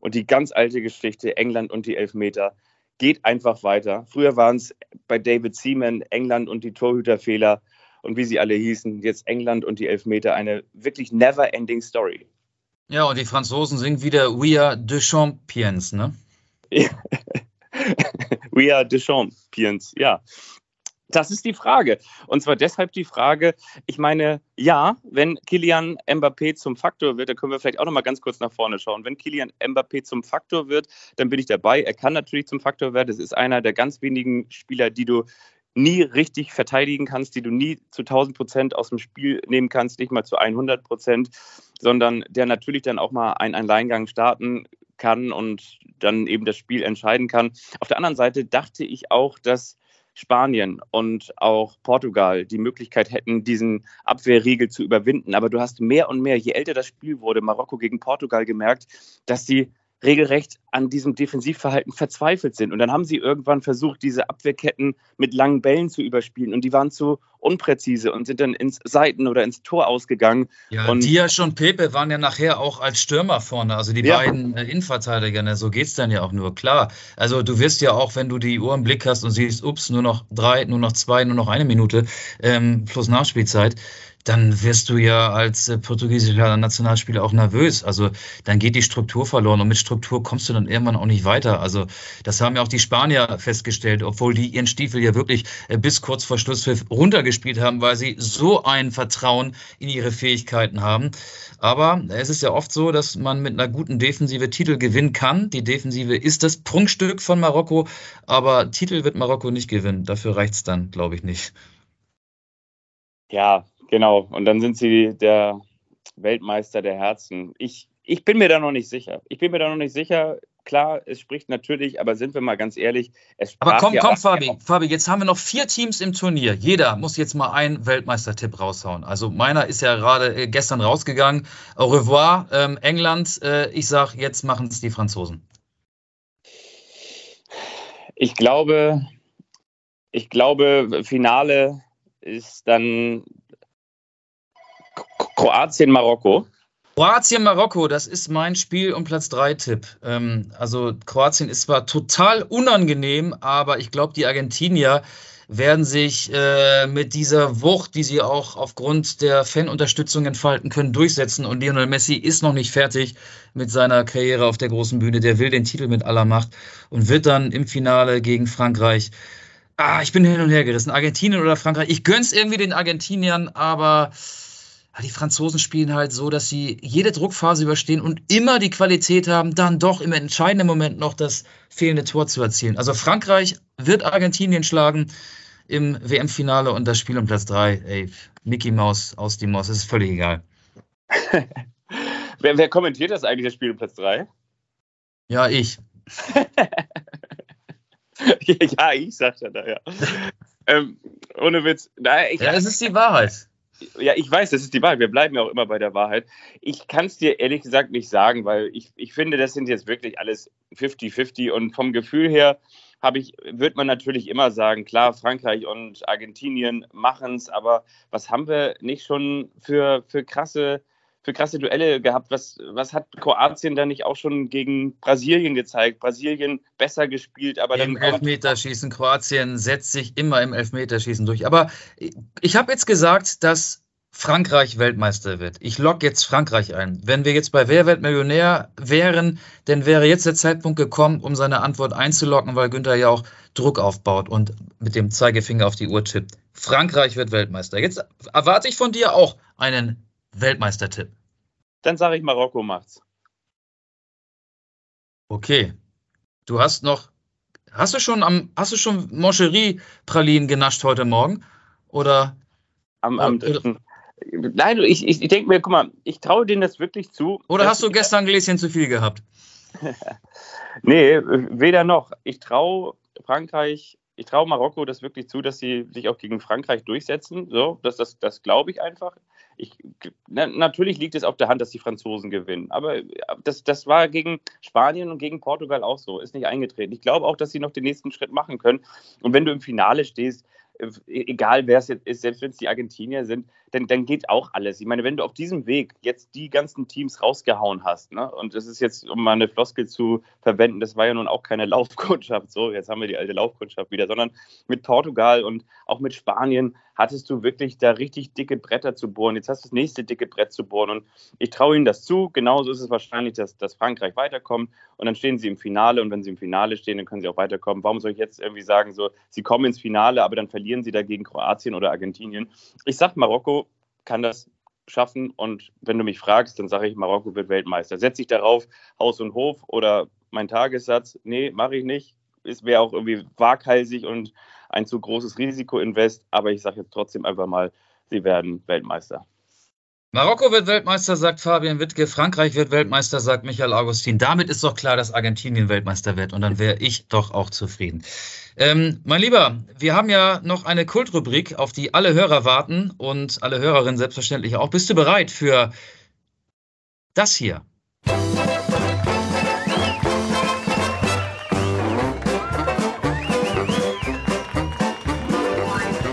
Und die ganz alte Geschichte, England und die Elfmeter, geht einfach weiter. Früher waren es bei David Seaman England und die Torhüterfehler und wie sie alle hießen, jetzt England und die Elfmeter, eine wirklich never-ending Story. Ja, und die Franzosen singen wieder We are the Champions, ne? We are the Champions, ja. Das ist die Frage. Und zwar deshalb die Frage, ich meine, ja, wenn Kilian Mbappé zum Faktor wird, da können wir vielleicht auch noch mal ganz kurz nach vorne schauen. Wenn Kilian Mbappé zum Faktor wird, dann bin ich dabei. Er kann natürlich zum Faktor werden. Es ist einer der ganz wenigen Spieler, die du nie richtig verteidigen kannst, die du nie zu 1000 Prozent aus dem Spiel nehmen kannst, nicht mal zu 100 Prozent, sondern der natürlich dann auch mal einen Alleingang starten kann und dann eben das Spiel entscheiden kann. Auf der anderen Seite dachte ich auch, dass Spanien und auch Portugal die Möglichkeit hätten, diesen Abwehrriegel zu überwinden. Aber du hast mehr und mehr, je älter das Spiel wurde, Marokko gegen Portugal gemerkt, dass sie regelrecht an diesem Defensivverhalten verzweifelt sind. Und dann haben sie irgendwann versucht, diese Abwehrketten mit langen Bällen zu überspielen. Und die waren zu unpräzise und sind dann ins Seiten- oder ins Tor ausgegangen. Ja, und Diaz und Pepe waren ja nachher auch als Stürmer vorne, also die ja. beiden äh, Innenverteidiger. Ne? So geht es dann ja auch nur, klar. Also du wirst ja auch, wenn du die Uhr im Blick hast und siehst, ups, nur noch drei, nur noch zwei, nur noch eine Minute ähm, plus Nachspielzeit, dann wirst du ja als äh, portugiesischer Nationalspieler auch nervös. Also dann geht die Struktur verloren und mit Struktur kommst du dann irgendwann auch nicht weiter. Also das haben ja auch die Spanier festgestellt, obwohl die ihren Stiefel ja wirklich äh, bis kurz vor Schlusspfiff runtergespielt haben, weil sie so ein Vertrauen in ihre Fähigkeiten haben. Aber es ist ja oft so, dass man mit einer guten Defensive Titel gewinnen kann. Die Defensive ist das Prunkstück von Marokko, aber Titel wird Marokko nicht gewinnen. Dafür reicht es dann, glaube ich, nicht. Ja, Genau, und dann sind sie der Weltmeister der Herzen. Ich, ich bin mir da noch nicht sicher. Ich bin mir da noch nicht sicher. Klar, es spricht natürlich, aber sind wir mal ganz ehrlich. aber komm, ja komm, Fabi, Fabi, jetzt haben wir noch vier Teams im Turnier. Jeder muss jetzt mal einen Weltmeistertipp raushauen. Also meiner ist ja gerade äh, gestern rausgegangen. Au revoir, ähm, England. Äh, ich sage, jetzt machen es die Franzosen. Ich glaube, ich glaube, Finale ist dann Kroatien, Marokko. Kroatien, Marokko, das ist mein Spiel um Platz 3 Tipp. Ähm, also Kroatien ist zwar total unangenehm, aber ich glaube, die Argentinier werden sich äh, mit dieser Wucht, die sie auch aufgrund der Fanunterstützung entfalten können, durchsetzen. Und Lionel Messi ist noch nicht fertig mit seiner Karriere auf der großen Bühne. Der will den Titel mit aller Macht und wird dann im Finale gegen Frankreich. Ah, ich bin hin und her gerissen. Argentinien oder Frankreich. Ich gönn's irgendwie den Argentiniern, aber die Franzosen spielen halt so, dass sie jede Druckphase überstehen und immer die Qualität haben, dann doch im entscheidenden Moment noch das fehlende Tor zu erzielen. Also Frankreich wird Argentinien schlagen im WM-Finale und das Spiel um Platz 3, ey, Mickey Maus aus die Maus, ist völlig egal. wer, wer, kommentiert das eigentlich, das Spiel um Platz 3? Ja, ich. ja, ich sag ja da, ja. ähm, ohne Witz. Na, ich, ja, es ist die Wahrheit. Ja, ich weiß, das ist die Wahrheit. Wir bleiben ja auch immer bei der Wahrheit. Ich kann es dir ehrlich gesagt nicht sagen, weil ich, ich finde, das sind jetzt wirklich alles 50-50 und vom Gefühl her habe ich, wird man natürlich immer sagen, klar, Frankreich und Argentinien machen es, aber was haben wir nicht schon für, für krasse für krasse Duelle gehabt. Was, was hat Kroatien da nicht auch schon gegen Brasilien gezeigt? Brasilien besser gespielt, aber Im dann. Im Elfmeterschießen. Kroatien setzt sich immer im Elfmeterschießen durch. Aber ich habe jetzt gesagt, dass Frankreich Weltmeister wird. Ich logge jetzt Frankreich ein. Wenn wir jetzt bei Wer wird Millionär wären, dann wäre jetzt der Zeitpunkt gekommen, um seine Antwort einzuloggen, weil Günther ja auch Druck aufbaut und mit dem Zeigefinger auf die Uhr tippt. Frankreich wird Weltmeister. Jetzt erwarte ich von dir auch einen Weltmeistertipp. Dann sage ich, Marokko macht's. Okay. Du hast noch. Hast du schon am, hast du schon Moncherie-Pralinen genascht heute Morgen? Oder? Am, am dritten. Nein, ich, ich, ich denke mir, guck mal, ich traue denen das wirklich zu. Oder hast du gestern ein Gläschen zu viel gehabt? nee, weder noch. Ich traue Frankreich, ich traue Marokko das wirklich zu, dass sie sich auch gegen Frankreich durchsetzen. So, das, das, das glaube ich einfach ich, na, natürlich liegt es auf der Hand, dass die Franzosen gewinnen. Aber das, das war gegen Spanien und gegen Portugal auch so, ist nicht eingetreten. Ich glaube auch, dass sie noch den nächsten Schritt machen können. Und wenn du im Finale stehst, äh, egal wer es jetzt ist, selbst wenn es die Argentinier sind, dann, dann geht auch alles. Ich meine, wenn du auf diesem Weg jetzt die ganzen Teams rausgehauen hast, ne, und das ist jetzt, um mal eine Floskel zu verwenden, das war ja nun auch keine Laufkundschaft, so, jetzt haben wir die alte Laufkundschaft wieder, sondern mit Portugal und auch mit Spanien hattest du wirklich da richtig dicke Bretter zu bohren. Jetzt hast du das nächste dicke Brett zu bohren und ich traue ihnen das zu. Genauso ist es wahrscheinlich, dass, dass Frankreich weiterkommt und dann stehen sie im Finale und wenn sie im Finale stehen, dann können sie auch weiterkommen. Warum soll ich jetzt irgendwie sagen, so, sie kommen ins Finale, aber dann verlieren sie dagegen Kroatien oder Argentinien? Ich sag Marokko kann das schaffen. Und wenn du mich fragst, dann sage ich, Marokko wird Weltmeister. Setze ich darauf Haus und Hof oder mein Tagessatz? Nee, mache ich nicht. Es wäre auch irgendwie waghalsig und ein zu großes Risiko-Invest. Aber ich sage jetzt trotzdem einfach mal, sie werden Weltmeister. Marokko wird Weltmeister, sagt Fabian Wittke. Frankreich wird Weltmeister, sagt Michael Augustin. Damit ist doch klar, dass Argentinien Weltmeister wird. Und dann wäre ich doch auch zufrieden. Ähm, mein Lieber, wir haben ja noch eine Kultrubrik, auf die alle Hörer warten und alle Hörerinnen selbstverständlich auch. Bist du bereit für das hier?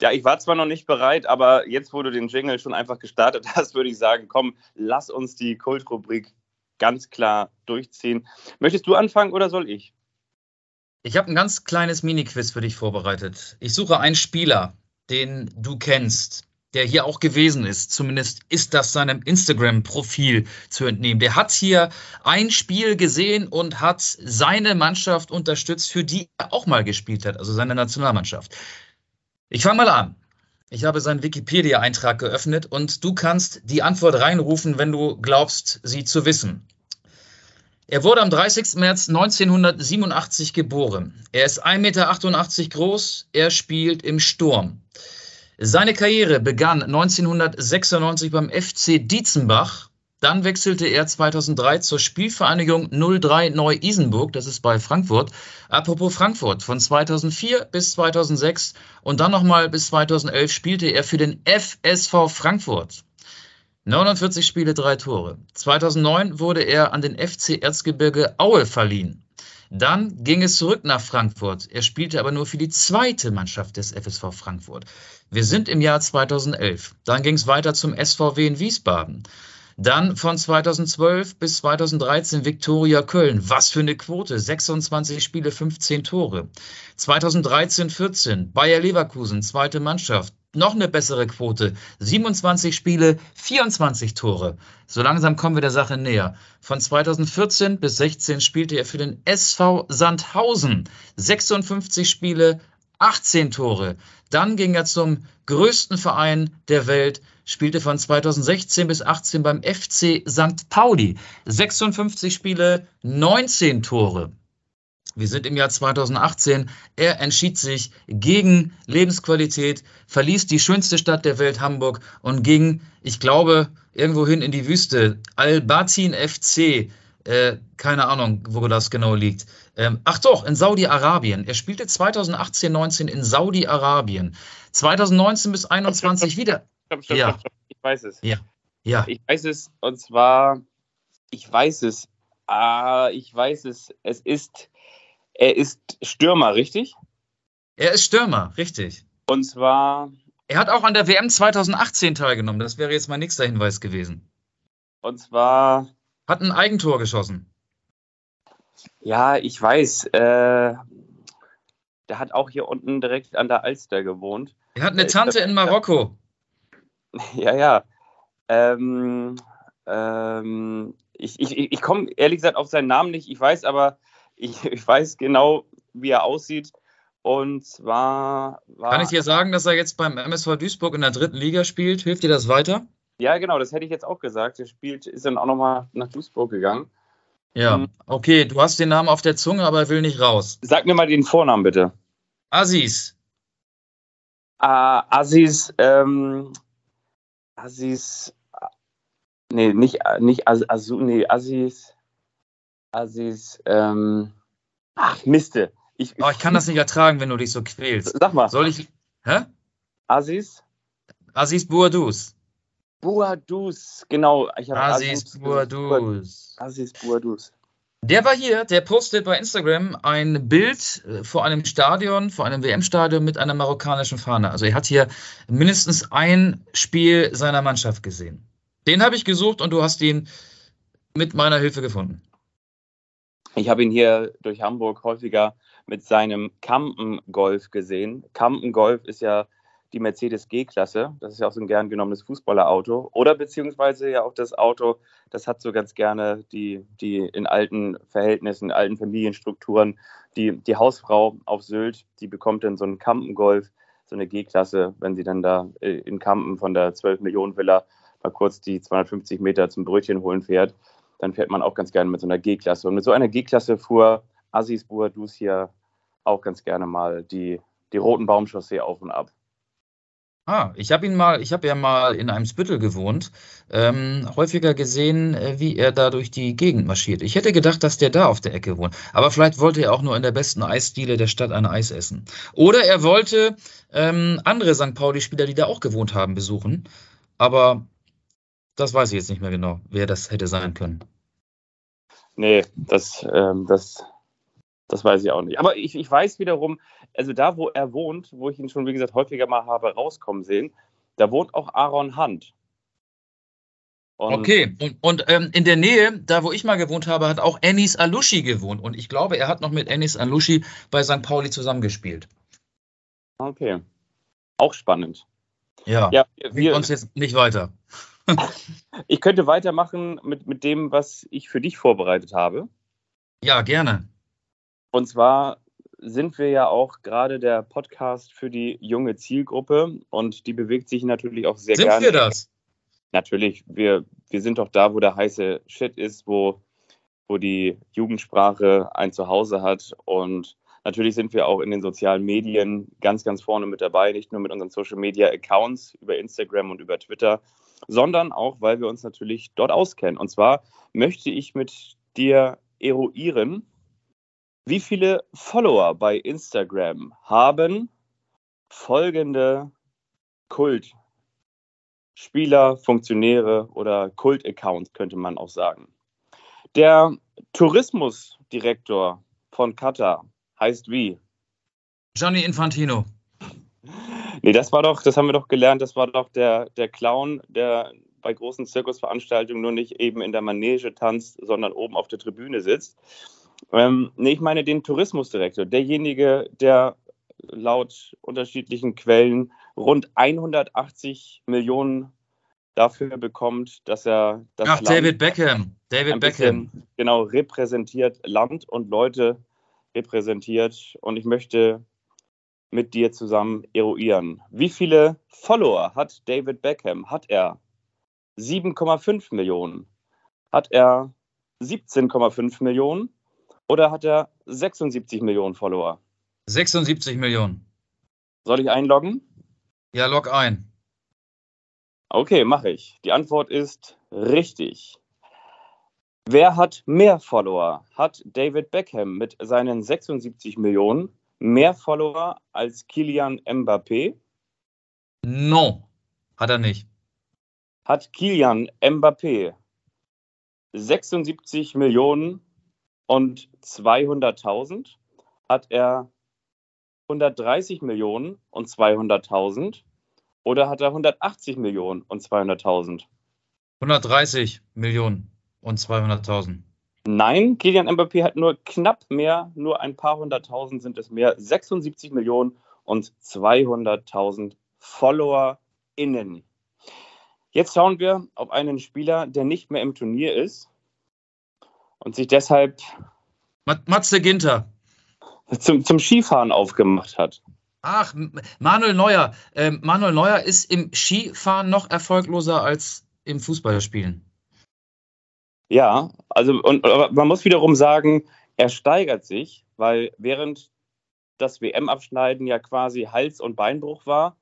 Ja, ich war zwar noch nicht bereit, aber jetzt, wo du den Jingle schon einfach gestartet hast, würde ich sagen, komm, lass uns die Kultrubrik ganz klar durchziehen. Möchtest du anfangen oder soll ich? Ich habe ein ganz kleines Mini-Quiz für dich vorbereitet. Ich suche einen Spieler, den du kennst, der hier auch gewesen ist. Zumindest ist das seinem Instagram-Profil zu entnehmen. Der hat hier ein Spiel gesehen und hat seine Mannschaft unterstützt, für die er auch mal gespielt hat, also seine Nationalmannschaft. Ich fange mal an. Ich habe seinen Wikipedia-Eintrag geöffnet und du kannst die Antwort reinrufen, wenn du glaubst, sie zu wissen. Er wurde am 30. März 1987 geboren. Er ist 1,88 Meter groß. Er spielt im Sturm. Seine Karriere begann 1996 beim FC Dietzenbach Dann wechselte er 2003 zur Spielvereinigung 03 Neu-Isenburg, das ist bei Frankfurt. Apropos Frankfurt, von 2004 bis 2006 und dann nochmal bis 2011 spielte er für den FSV Frankfurt. 49 Spiele, drei Tore. 2009 wurde er an den FC Erzgebirge Aue verliehen. Dann ging es zurück nach Frankfurt. Er spielte aber nur für die zweite Mannschaft des FSV Frankfurt. Wir sind im Jahr 2011. Dann ging es weiter zum SVW in Wiesbaden. Dann von 2012 bis 2013 Viktoria Köln. Was für eine Quote. 26 Spiele, 15 Tore. 2013, 14 Bayer Leverkusen, zweite Mannschaft. Noch eine bessere Quote. 27 Spiele, 24 Tore. So langsam kommen wir der Sache näher. Von 2014 bis 16 spielte er für den SV Sandhausen. 56 Spiele, 18 Tore. Dann ging er zum größten Verein der Welt, spielte von 2016 bis 18 beim FC St. Pauli. 56 Spiele, 19 Tore. Wir sind im Jahr 2018. Er entschied sich gegen Lebensqualität, verließ die schönste Stadt der Welt, Hamburg, und ging, ich glaube, irgendwohin in die Wüste. Al-Batin FC, äh, keine Ahnung, wo das genau liegt. Ähm, ach doch, in Saudi-Arabien. Er spielte 2018, 19 in Saudi-Arabien. 2019 bis 21 wieder. Stopp, stopp, Ja. stopp, stopp. Ich weiß es. Ja. Ja, Ich weiß es, und zwar, ich weiß es. Ah, ich weiß es. Es ist, er ist Stürmer, richtig? er ist Stürmer, richtig. Und zwar, Er hat auch an der WM 2018 teilgenommen. Das wäre jetzt mein nächster Hinweis gewesen. und zwar, Hat ein Eigentor geschossen. ja, ich weiß, äh, der hat auch hier unten direkt an der Alster gewohnt. Er hat eine Tante in Marokko. Ja, ja. Ähm, ähm, ich ich, ich komme ehrlich gesagt auf seinen Namen nicht. Ich weiß aber, ich, ich weiß genau, wie er aussieht. Und zwar war. Kann ich dir sagen, dass er jetzt beim MSV Duisburg in der dritten Liga spielt? Hilft dir das weiter? Ja, genau, das hätte ich jetzt auch gesagt. Der spielt, ist dann auch nochmal nach Duisburg gegangen. Ja. Mhm. Okay, du hast den Namen auf der Zunge, aber er will nicht raus. Sag mir mal den Vornamen bitte. Aziz. Ah, Aziz, ähm, Aziz, nee, nicht, nicht Az, Azu, nee, Aziz, Aziz, ähm, ach, Miste. Ich, Oh, ich kann das nicht ertragen, wenn du dich so quälst. Sag mal, Soll ich. Hä? Aziz? Aziz Bouadouz. Buadus, genau. Ich habe Aziz Bouadouz. Aziz Buadus. Der war hier, der postet bei Instagram ein Bild äh, vor einem Stadion, vor einem WM-Stadion mit einer marokkanischen Fahne. Also er hat hier mindestens ein Spiel seiner Mannschaft gesehen. Den habe ich gesucht und du hast ihn mit meiner Hilfe gefunden. Ich habe ihn hier durch Hamburg häufiger mit seinem Campen Golf gesehen. Campen Golf ist ja die Mercedes G-Klasse. Das ist ja auch so ein gern genommenes Fußballerauto. Oder beziehungsweise ja auch das Auto, das hat so ganz gerne die, die in alten Verhältnissen, in alten Familienstrukturen, die, die Hausfrau auf Sylt, die bekommt dann so einen Campen Golf, so eine G-Klasse, wenn sie dann da äh, in Campen von der 12 Millionen Villa mal kurz die 250 Meter zum Brötchen holen fährt dann fährt man auch ganz gerne mit so einer G-Klasse. Und mit so einer G-Klasse fuhr Aziz Bouadouz hier auch ganz gerne mal die, die roten Baumchaussee auf und ab. Ah, ich habe ihn mal, ich habe ja mal in einem Spüttel gewohnt, ähm, häufiger gesehen, äh, wie er da durch die Gegend marschiert. Ich hätte gedacht, dass der da auf der Ecke wohnt. Aber vielleicht wollte er auch nur in der besten Eisdiele der Stadt ein Eis essen. Oder er wollte ähm, andere St. Pauli-Spieler, die da auch gewohnt haben, besuchen. Aber das weiß ich jetzt nicht mehr genau, wer das hätte sein können. Nee, das, ähm, das, das weiß ich auch nicht. Aber ich, ich weiß wiederum, also da, wo er wohnt, wo ich ihn schon, wie gesagt, häufiger mal habe rauskommen sehen, da wohnt auch Aaron Hunt. Und Okay, und, und ähm, in der Nähe, da wo ich mal gewohnt habe, hat auch Enis Alushi gewohnt. Und ich glaube, er hat noch mit Enis Alushi bei St. Pauli zusammengespielt. Okay. Auch spannend. Ja, Ja, wir, uns jetzt nicht weiter. ich könnte weitermachen mit, mit dem, was ich für dich vorbereitet habe. Ja, gerne. Und zwar sind wir ja auch gerade der Podcast für die junge Zielgruppe und die bewegt sich natürlich auch sehr Sind gerne. wir das? Natürlich, wir, wir sind doch da, wo der heiße Shit ist, wo, wo die Jugendsprache ein Zuhause hat. Und natürlich sind wir auch in den sozialen Medien ganz, ganz vorne mit dabei, nicht nur mit unseren Social Media Accounts über Instagram und über Twitter, sondern auch, weil wir uns natürlich dort auskennen. Und zwar möchte ich mit dir eruieren, wie viele Follower bei Instagram haben folgende Kultspieler, Funktionäre oder Kult-Accounts, könnte man auch sagen. Der Tourismusdirektor von Katar heißt wie? Johnny Infantino. Nee, das war doch, das haben wir doch gelernt, das war doch der, der Clown, der bei großen Zirkusveranstaltungen nur nicht eben in der Manege tanzt, sondern oben auf der Tribüne sitzt. Ähm, nee, ich meine den Tourismusdirektor, derjenige, der laut unterschiedlichen Quellen rund 180 Millionen dafür bekommt, dass er das Ach, Land David Beckham. David Beckham. genau, repräsentiert, Land und Leute repräsentiert. Und ich möchte mit dir zusammen eruieren. Wie viele Follower hat David Beckham? Hat er 7,5 Millionen? Hat er 17,5 Millionen? Oder hat er 76 Millionen Follower? 76 Millionen. Soll ich einloggen? Ja, log ein. Okay, mache ich. Die Antwort ist richtig. Wer hat mehr Follower? Hat David Beckham mit seinen 76 Millionen mehr Follower als Kilian Mbappé? No, hat er nicht. Hat Kilian Mbappé 76 Millionen und 200.000? Hat er 130 Millionen und 200.000? Oder hat er 180 Millionen und 200.000? 130 Millionen und 200.000. Nein, Kilian Mbappé hat nur knapp mehr, nur ein paar hunderttausend sind es mehr, 76 Millionen und 200.000 FollowerInnen. Jetzt schauen wir auf einen Spieler, der nicht mehr im Turnier ist und sich deshalb Matze Ginter zum, zum Skifahren aufgemacht hat. Ach, Manuel Neuer. Ähm, Manuel Neuer ist im Skifahren noch erfolgloser als im Fußballspielen. Ja, also und aber man muss wiederum sagen, er steigert sich, weil während das WM-Abschneiden ja quasi Hals- und Beinbruch war,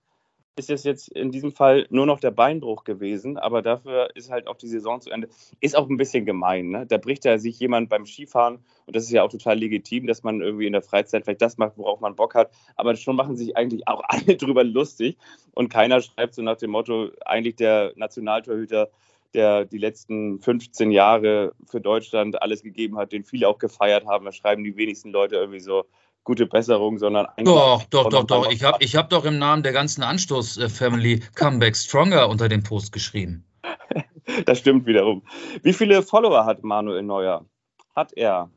ist es jetzt in diesem Fall nur noch der Beinbruch gewesen, aber dafür ist halt auch die Saison zu Ende. Ist auch ein bisschen gemein, ne? Da bricht ja sich jemand beim Skifahren und das ist ja auch total legitim, dass man irgendwie in der Freizeit vielleicht das macht, worauf man Bock hat, aber schon machen sich eigentlich auch alle drüber lustig und keiner schreibt so nach dem Motto, eigentlich der Nationaltorhüter der die letzten 15 Jahre für Deutschland alles gegeben hat, den viele auch gefeiert haben. Da schreiben die wenigsten Leute irgendwie so gute Besserung, sondern Doch, doch, doch, doch. Ich habe ich hab doch im Namen der ganzen Anstoß-Family Comeback Stronger unter dem Post geschrieben. das stimmt wiederum. Wie viele Follower hat Manuel Neuer? Hat er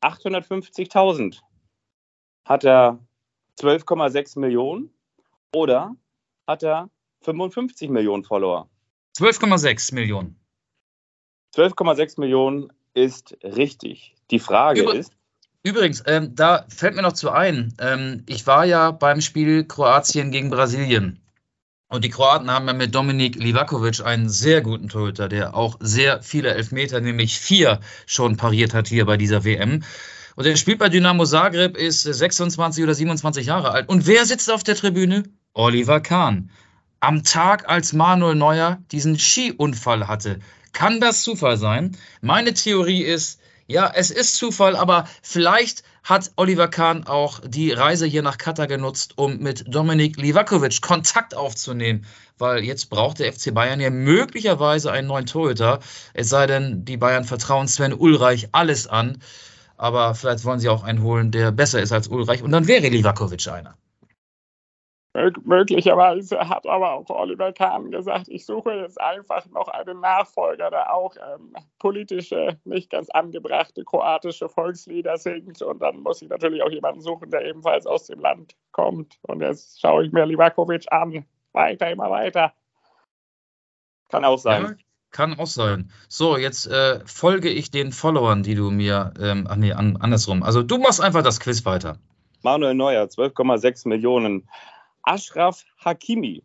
850.000? Hat er 12,6 Millionen? Oder hat er 55 Millionen Follower? 12,6 Millionen. 12,6 Millionen ist richtig. Die Frage Über ist. Übrigens, ähm, da fällt mir noch zu ein, ähm, ich war ja beim Spiel Kroatien gegen Brasilien. Und die Kroaten haben ja mit Dominik Livakovic einen sehr guten Torhüter, der auch sehr viele Elfmeter, nämlich vier, schon pariert hat hier bei dieser WM. Und er spielt bei Dynamo Zagreb, ist 26 oder 27 Jahre alt. Und wer sitzt auf der Tribüne? Oliver Kahn am Tag, als Manuel Neuer diesen Skiunfall hatte. Kann das Zufall sein? Meine Theorie ist, ja, es ist Zufall, aber vielleicht hat Oliver Kahn auch die Reise hier nach Katar genutzt, um mit Dominik Livakovic Kontakt aufzunehmen, weil jetzt braucht der FC Bayern ja möglicherweise einen neuen Torhüter. Es sei denn, die Bayern vertrauen Sven Ulreich alles an, aber vielleicht wollen sie auch einen holen, der besser ist als Ulreich und dann wäre Livakovic einer. Möglicherweise hat aber auch Oliver Kahn gesagt, ich suche jetzt einfach noch einen Nachfolger, der auch ähm, politische, nicht ganz angebrachte kroatische Volkslieder singt. Und dann muss ich natürlich auch jemanden suchen, der ebenfalls aus dem Land kommt. Und jetzt schaue ich mir Livakovic an. Weiter, immer weiter. Kann auch sein. Ja, kann auch sein. So, jetzt äh, folge ich den Followern, die du mir, ähm, ach nee, an, andersrum. Also du machst einfach das Quiz weiter. Manuel Neuer, 12,6 Millionen. Ashraf Hakimi.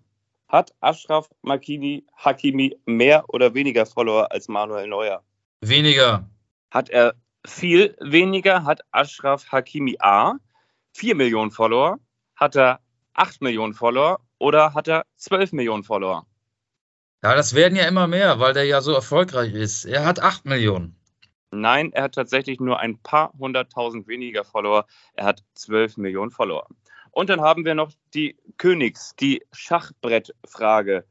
Hat Ashraf Makini, Hakimi mehr oder weniger Follower als Manuel Neuer? Weniger. Hat er viel weniger? Hat Ashraf Hakimi A 4 Millionen Follower? Hat er 8 Millionen Follower? Oder hat er 12 Millionen Follower? Ja, das werden ja immer mehr, weil der ja so erfolgreich ist. Er hat 8 Millionen. Nein, er hat tatsächlich nur ein paar hunderttausend weniger Follower. Er hat 12 Millionen Follower. Und dann haben wir noch die Königs, die Schachbrettfrage.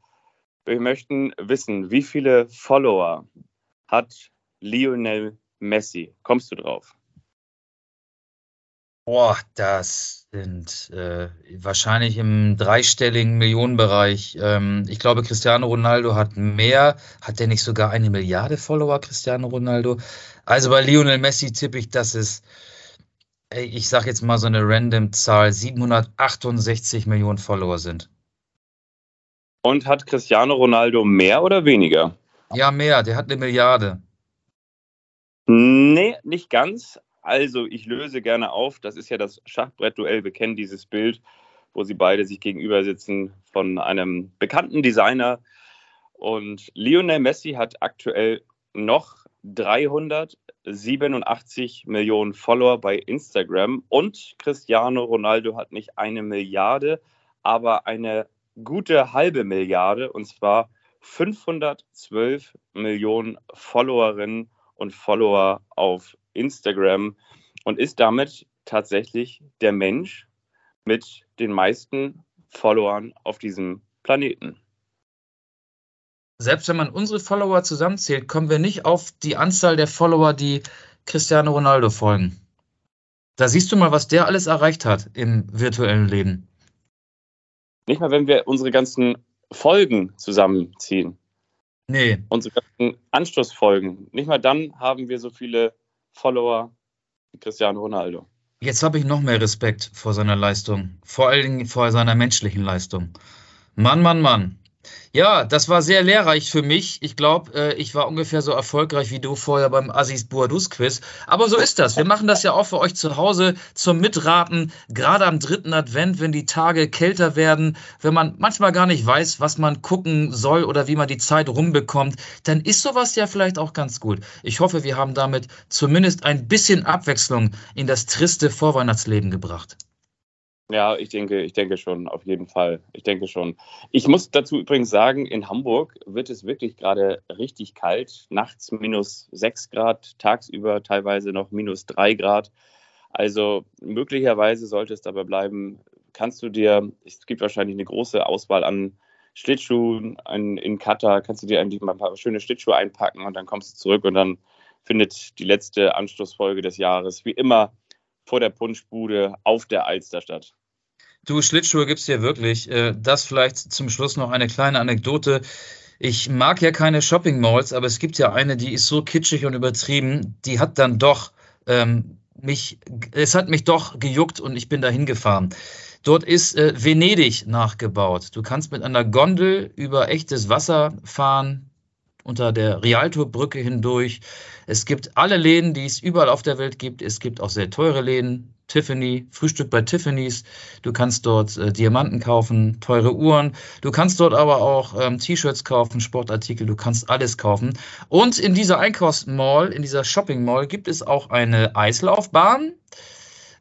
Wir möchten wissen, wie viele Follower hat Lionel Messi? Kommst du drauf? Boah, das sind äh, wahrscheinlich im dreistelligen Millionenbereich. Ähm, ich glaube, Cristiano Ronaldo hat mehr. Hat der nicht sogar eine Milliarde Follower, Cristiano Ronaldo? Also bei Lionel Messi tippe ich, dass es, ich sage jetzt mal so eine random Zahl, 768 Millionen Follower sind. Und hat Cristiano Ronaldo mehr oder weniger? Ja, mehr. Der hat eine Milliarde. Nee, nicht ganz. Also, ich löse gerne auf. Das ist ja das Schachbrettduell. Wir kennen dieses Bild, wo sie beide sich gegenüber sitzen von einem bekannten Designer. Und Lionel Messi hat aktuell noch 387 Millionen Follower bei Instagram. Und Cristiano Ronaldo hat nicht eine Milliarde, aber eine gute halbe Milliarde. Und zwar 512 Millionen Followerinnen und Follower auf Instagram. Und ist damit tatsächlich der Mensch mit den meisten Followern auf diesem Planeten. Selbst wenn man unsere Follower zusammenzählt, kommen wir nicht auf die Anzahl der Follower, die Cristiano Ronaldo folgen. Da siehst du mal, was der alles erreicht hat im virtuellen Leben. Nicht mal, wenn wir unsere ganzen Folgen zusammenziehen. Nee. Unsere ganzen Anschlussfolgen. Nicht mal dann haben wir so viele Follower wie Cristiano Ronaldo. Jetzt habe ich noch mehr Respekt vor seiner Leistung. Vor allen Dingen vor seiner menschlichen Leistung. Mann, Mann, Mann. Ja, das war sehr lehrreich für mich. Ich glaube, äh, ich war ungefähr so erfolgreich wie du vorher beim Assis Boadus Quiz. Aber so ist das. Wir machen das ja auch für euch zu Hause zum Mitraten. Gerade am dritten Advent, wenn die Tage kälter werden, wenn man manchmal gar nicht weiß, was man gucken soll oder wie man die Zeit rumbekommt, dann ist sowas ja vielleicht auch ganz gut. Ich hoffe, wir haben damit zumindest ein bisschen Abwechslung in das triste Vorweihnachtsleben gebracht. Ja, ich denke, ich denke schon, auf jeden Fall. Ich denke schon. Ich muss dazu übrigens sagen, in Hamburg wird es wirklich gerade richtig kalt. Nachts minus 6 Grad, tagsüber teilweise noch minus 3 Grad. Also möglicherweise sollte es dabei bleiben, kannst du dir, es gibt wahrscheinlich eine große Auswahl an Schlittschuhen in, in Katar, kannst du dir eigentlich mal ein paar schöne Schlittschuhe einpacken und dann kommst du zurück und dann findet die letzte Anschlussfolge des Jahres wie immer vor der Punschbude auf der Alster statt. Du, Schlittschuhe gibt's hier wirklich. Äh, das vielleicht zum Schluss noch eine kleine Anekdote. Ich mag ja keine Shopping Malls, aber es gibt ja eine, die ist so kitschig und übertrieben. Die hat dann doch ähm, mich, es hat mich doch gejuckt und ich bin da hingefahren. Dort ist äh, Venedig nachgebaut. Du kannst mit einer Gondel über echtes Wasser fahren, unter der Rialto-Brücke hindurch. Es gibt alle Läden, die es überall auf der Welt gibt. Es gibt auch sehr teure Läden. Tiffany, Frühstück bei Tiffany's. Du kannst dort äh, Diamanten kaufen, teure Uhren. Du kannst dort aber auch ähm, T-Shirts kaufen, Sportartikel. Du kannst alles kaufen. Und in dieser Einkaufsmall, in dieser Shopping Mall gibt es auch eine Eislaufbahn.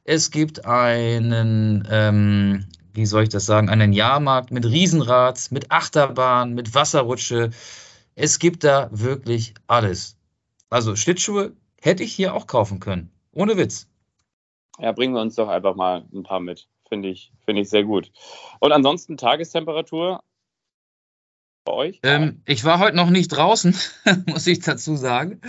Es gibt einen, ähm, wie soll ich das sagen, einen Jahrmarkt mit Riesenrad, mit Achterbahn, mit Wasserrutsche. Es gibt da wirklich alles. Also Schlittschuhe hätte ich hier auch kaufen können. Ohne Witz. Ja, bringen wir uns doch einfach mal ein paar mit. Finde ich, finde ich sehr gut. Und ansonsten Tagestemperatur bei euch? Ähm, ich war heute noch nicht draußen, muss ich dazu sagen.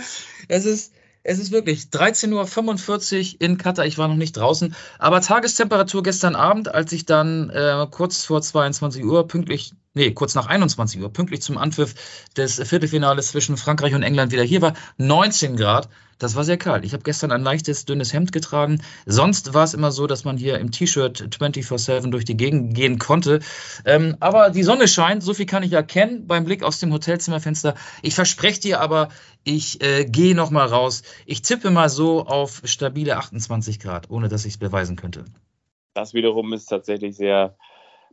Es ist, es ist wirklich 13.45 Uhr in Katar. Ich war noch nicht draußen. Aber Tagestemperatur gestern Abend, als ich dann äh, kurz vor 22 Uhr pünktlich nee, kurz nach 21 Uhr, pünktlich zum Anpfiff des Viertelfinales zwischen Frankreich und England wieder hier war, 19 Grad. Das war sehr kalt. Ich habe gestern ein leichtes, dünnes Hemd getragen. Sonst war es immer so, dass man hier im T-Shirt 24-7 durch die Gegend gehen konnte. Ähm, aber die Sonne scheint, so viel kann ich erkennen beim Blick aus dem Hotelzimmerfenster. Ich verspreche dir aber, ich äh, gehe nochmal raus. Ich tippe mal so auf stabile 28 Grad, ohne dass ich es beweisen könnte. Das wiederum ist tatsächlich sehr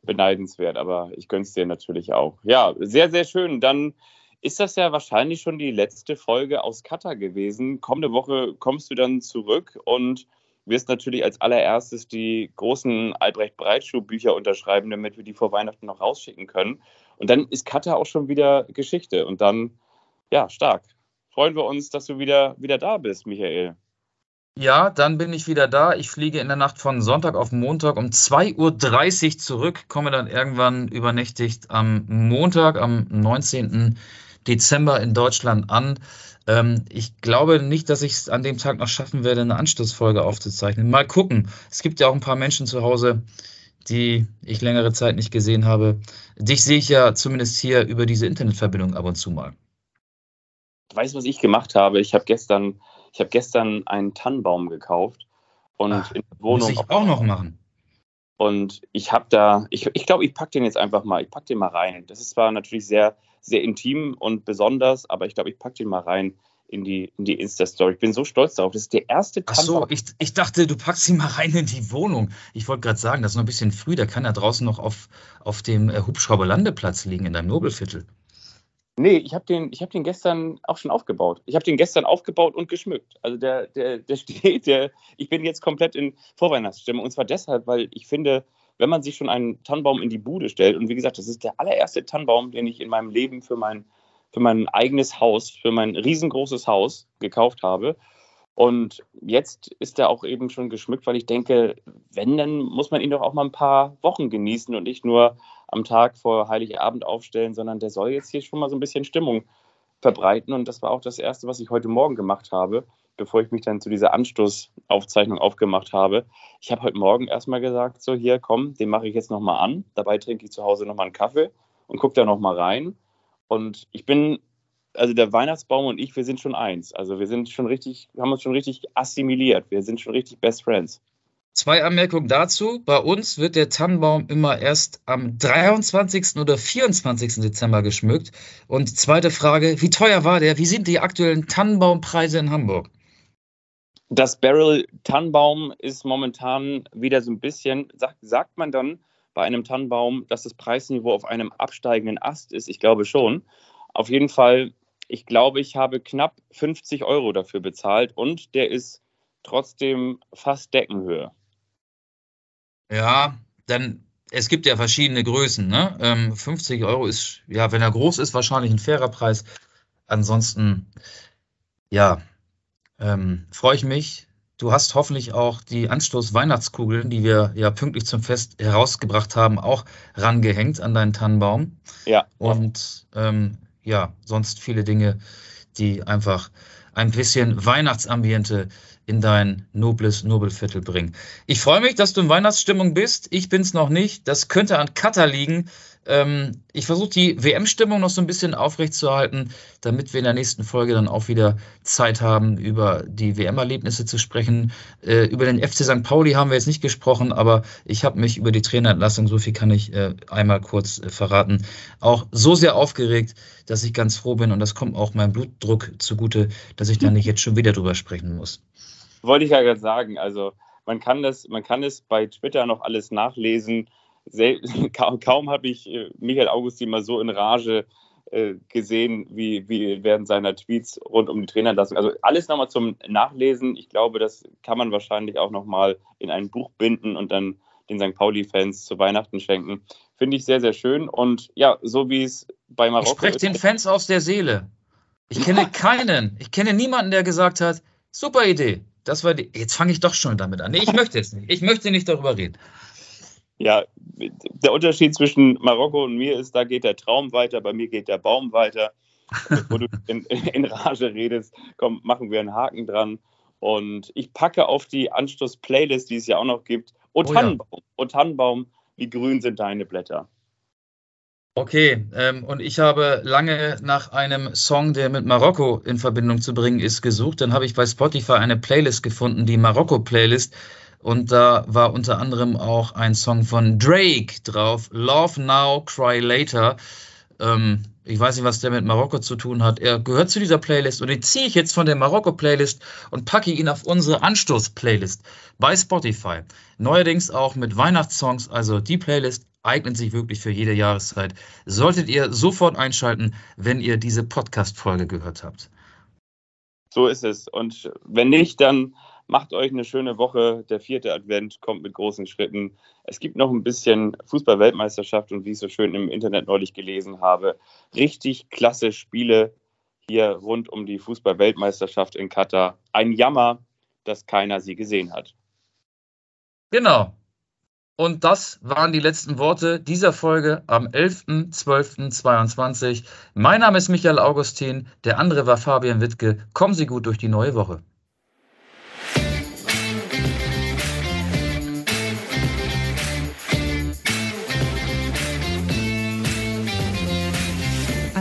beneidenswert, aber ich gönne es dir natürlich auch. Ja, sehr, sehr schön. Dann ist das ja wahrscheinlich schon die letzte Folge aus Katar gewesen. Kommende Woche kommst du dann zurück und wirst natürlich als allererstes die großen Albrecht Breitschuh Bücher unterschreiben, damit wir die vor Weihnachten noch rausschicken können. Und dann ist Katar auch schon wieder Geschichte. Und dann, ja, stark. Freuen wir uns, dass du wieder, wieder da bist, Michael. Ja, dann bin ich wieder da. Ich fliege in der Nacht von Sonntag auf Montag um 2.30 Uhr zurück, komme dann irgendwann übernächtigt am Montag, am 19. Dezember in Deutschland an. Ähm, ich glaube nicht, dass ich es an dem Tag noch schaffen werde, eine Anschlussfolge aufzuzeichnen. Mal gucken. Es gibt ja auch ein paar Menschen zu Hause, die ich längere Zeit nicht gesehen habe. Dich sehe ich ja zumindest hier über diese Internetverbindung ab und zu mal. Weißt du, was ich gemacht habe? Ich habe gestern ich habe gestern einen Tannenbaum gekauft und Ach, in der Wohnung. Muss ich auch noch machen. Und ich habe da, ich glaube, ich, glaub, ich packe den jetzt einfach mal, ich packe den mal rein. Das ist zwar natürlich sehr, sehr intim und besonders, aber ich glaube, ich packe den mal rein in die, in die Insta-Story. Ich bin so stolz darauf. Das ist der erste Tannenbaum. Ach so, ich, ich dachte, du packst ihn mal rein in die Wohnung. Ich wollte gerade sagen, das ist noch ein bisschen früh, der kann ja draußen noch auf, auf dem äh, Hubschrauberlandeplatz liegen in deinem Nobelviertel. Nee, ich habe den, hab den gestern auch schon aufgebaut. Ich habe den gestern aufgebaut und geschmückt. Also der, der, der steht, der, ich bin jetzt komplett in Vorweihnachtsstimmung. Und zwar deshalb, weil ich finde, wenn man sich schon einen Tannenbaum in die Bude stellt, und wie gesagt, das ist der allererste Tannenbaum, den ich in meinem Leben für mein, für mein eigenes Haus, für mein riesengroßes Haus gekauft habe. Und jetzt ist er auch eben schon geschmückt, weil ich denke, wenn, dann muss man ihn doch auch mal ein paar Wochen genießen und nicht nur am Tag vor Heiligabend aufstellen, sondern der soll jetzt hier schon mal so ein bisschen Stimmung verbreiten. Und das war auch das Erste, was ich heute Morgen gemacht habe, bevor ich mich dann zu dieser Anstoßaufzeichnung aufgemacht habe. Ich habe heute Morgen erstmal gesagt, so hier, komm, den mache ich jetzt nochmal an. Dabei trinke ich zu Hause nochmal einen Kaffee und gucke da nochmal rein. Und ich bin, also der Weihnachtsbaum und ich, wir sind schon eins. Also wir sind schon richtig, haben uns schon richtig assimiliert. Wir sind schon richtig Best Friends. Zwei Anmerkungen dazu. Bei uns wird der Tannenbaum immer erst am 23. oder 24. Dezember geschmückt. Und zweite Frage, wie teuer war der? Wie sind die aktuellen Tannenbaumpreise in Hamburg? Das Barrel Tannenbaum ist momentan wieder so ein bisschen, sagt, man dann bei einem Tannenbaum, dass das Preisniveau auf einem absteigenden Ast ist? Ich glaube schon. Auf jeden Fall, ich glaube, ich habe knapp 50 Euro dafür bezahlt und der ist trotzdem fast Deckenhöhe. Ja, dann, es gibt ja verschiedene Größen. Ne? Ähm, 50 Euro ist, ja, wenn er groß ist, wahrscheinlich ein fairer Preis. Ansonsten, ja, ähm, freue ich mich. Du hast hoffentlich auch die Anstoß-Weihnachtskugeln, die wir ja pünktlich zum Fest herausgebracht haben, auch rangehängt an deinen Tannenbaum. Ja. Und ähm, ja, sonst viele Dinge, die einfach ein bisschen Weihnachtsambiente in dein nobles Nobelviertel bringen. Ich freue mich, dass du in Weihnachtsstimmung bist. Ich bin es noch nicht. Das könnte an Katar liegen. Ähm, ich versuche die WM-Stimmung noch so ein bisschen aufrechtzuerhalten, damit wir in der nächsten Folge dann auch wieder Zeit haben, über die WM-Erlebnisse zu sprechen. Äh, über den FC St. Pauli haben wir jetzt nicht gesprochen, aber ich habe mich über die Trainerentlassung, so viel kann ich äh, einmal kurz äh, verraten, auch so sehr aufgeregt, dass ich ganz froh bin und das kommt auch meinem Blutdruck zugute, dass ich da nicht jetzt schon wieder drüber sprechen muss. Wollte ich ja gerade sagen. Also man kann das, man kann es bei Twitter noch alles nachlesen. Kaum, kaum habe ich äh, Michael Augustin mal so in Rage äh, gesehen, wie, wie während seiner Tweets rund um die Trainerentlassung. Also alles nochmal zum Nachlesen. Ich glaube, das kann man wahrscheinlich auch nochmal in ein Buch binden und dann den St. Pauli-Fans zu Weihnachten schenken. Finde ich sehr, sehr schön. Und ja, so wie es bei Marokko ich spreche den Fans aus der Seele. Ich kenne keinen, ich kenne niemanden, der gesagt hat, super Idee, das war die. Jetzt fange ich doch schon damit an. Nee, ich möchte jetzt nicht. Ich möchte nicht darüber reden. Ja, der Unterschied zwischen Marokko und mir ist, da geht der Traum weiter, bei mir geht der Baum weiter. Wo du in, in, Rage redest, komm, machen wir einen Haken dran. Und ich packe auf die Anschluss-Playlist, die es ja auch noch gibt. O Tannenbaum, oh ja. o Tannenbaum, wie grün sind deine Blätter? Okay, ähm, und ich habe lange nach einem Song, der mit Marokko in Verbindung zu bringen ist, gesucht. Dann habe ich bei Spotify eine Playlist gefunden, die Marokko-Playlist. Und da war unter anderem auch ein Song von Drake drauf, Love Now, Cry Later. Ähm, ich weiß nicht, was der mit Marokko zu tun hat. Er gehört zu dieser Playlist und den ziehe ich jetzt von der Marokko-Playlist und packe ihn auf unsere Anstoß-Playlist bei Spotify. Neuerdings auch mit Weihnachtssongs, also die Playlist eignet sich wirklich für jede Jahreszeit. Solltet ihr sofort einschalten, wenn ihr diese Podcast-Folge gehört habt. So ist es. Und wenn nicht, dann Macht euch eine schöne Woche. Der vierte Advent kommt mit großen Schritten. Es gibt noch ein bisschen Fußball-Weltmeisterschaft und wie ich so schön im Internet neulich gelesen habe, richtig klasse Spiele hier rund um die Fußball-Weltmeisterschaft in Katar. Ein Jammer, dass keiner sie gesehen hat. Genau. Und das waren die letzten Worte dieser Folge am 11.12.22. Mein Name ist Michael Augustin, der andere war Fabian Wittke. Kommen Sie gut durch die neue Woche.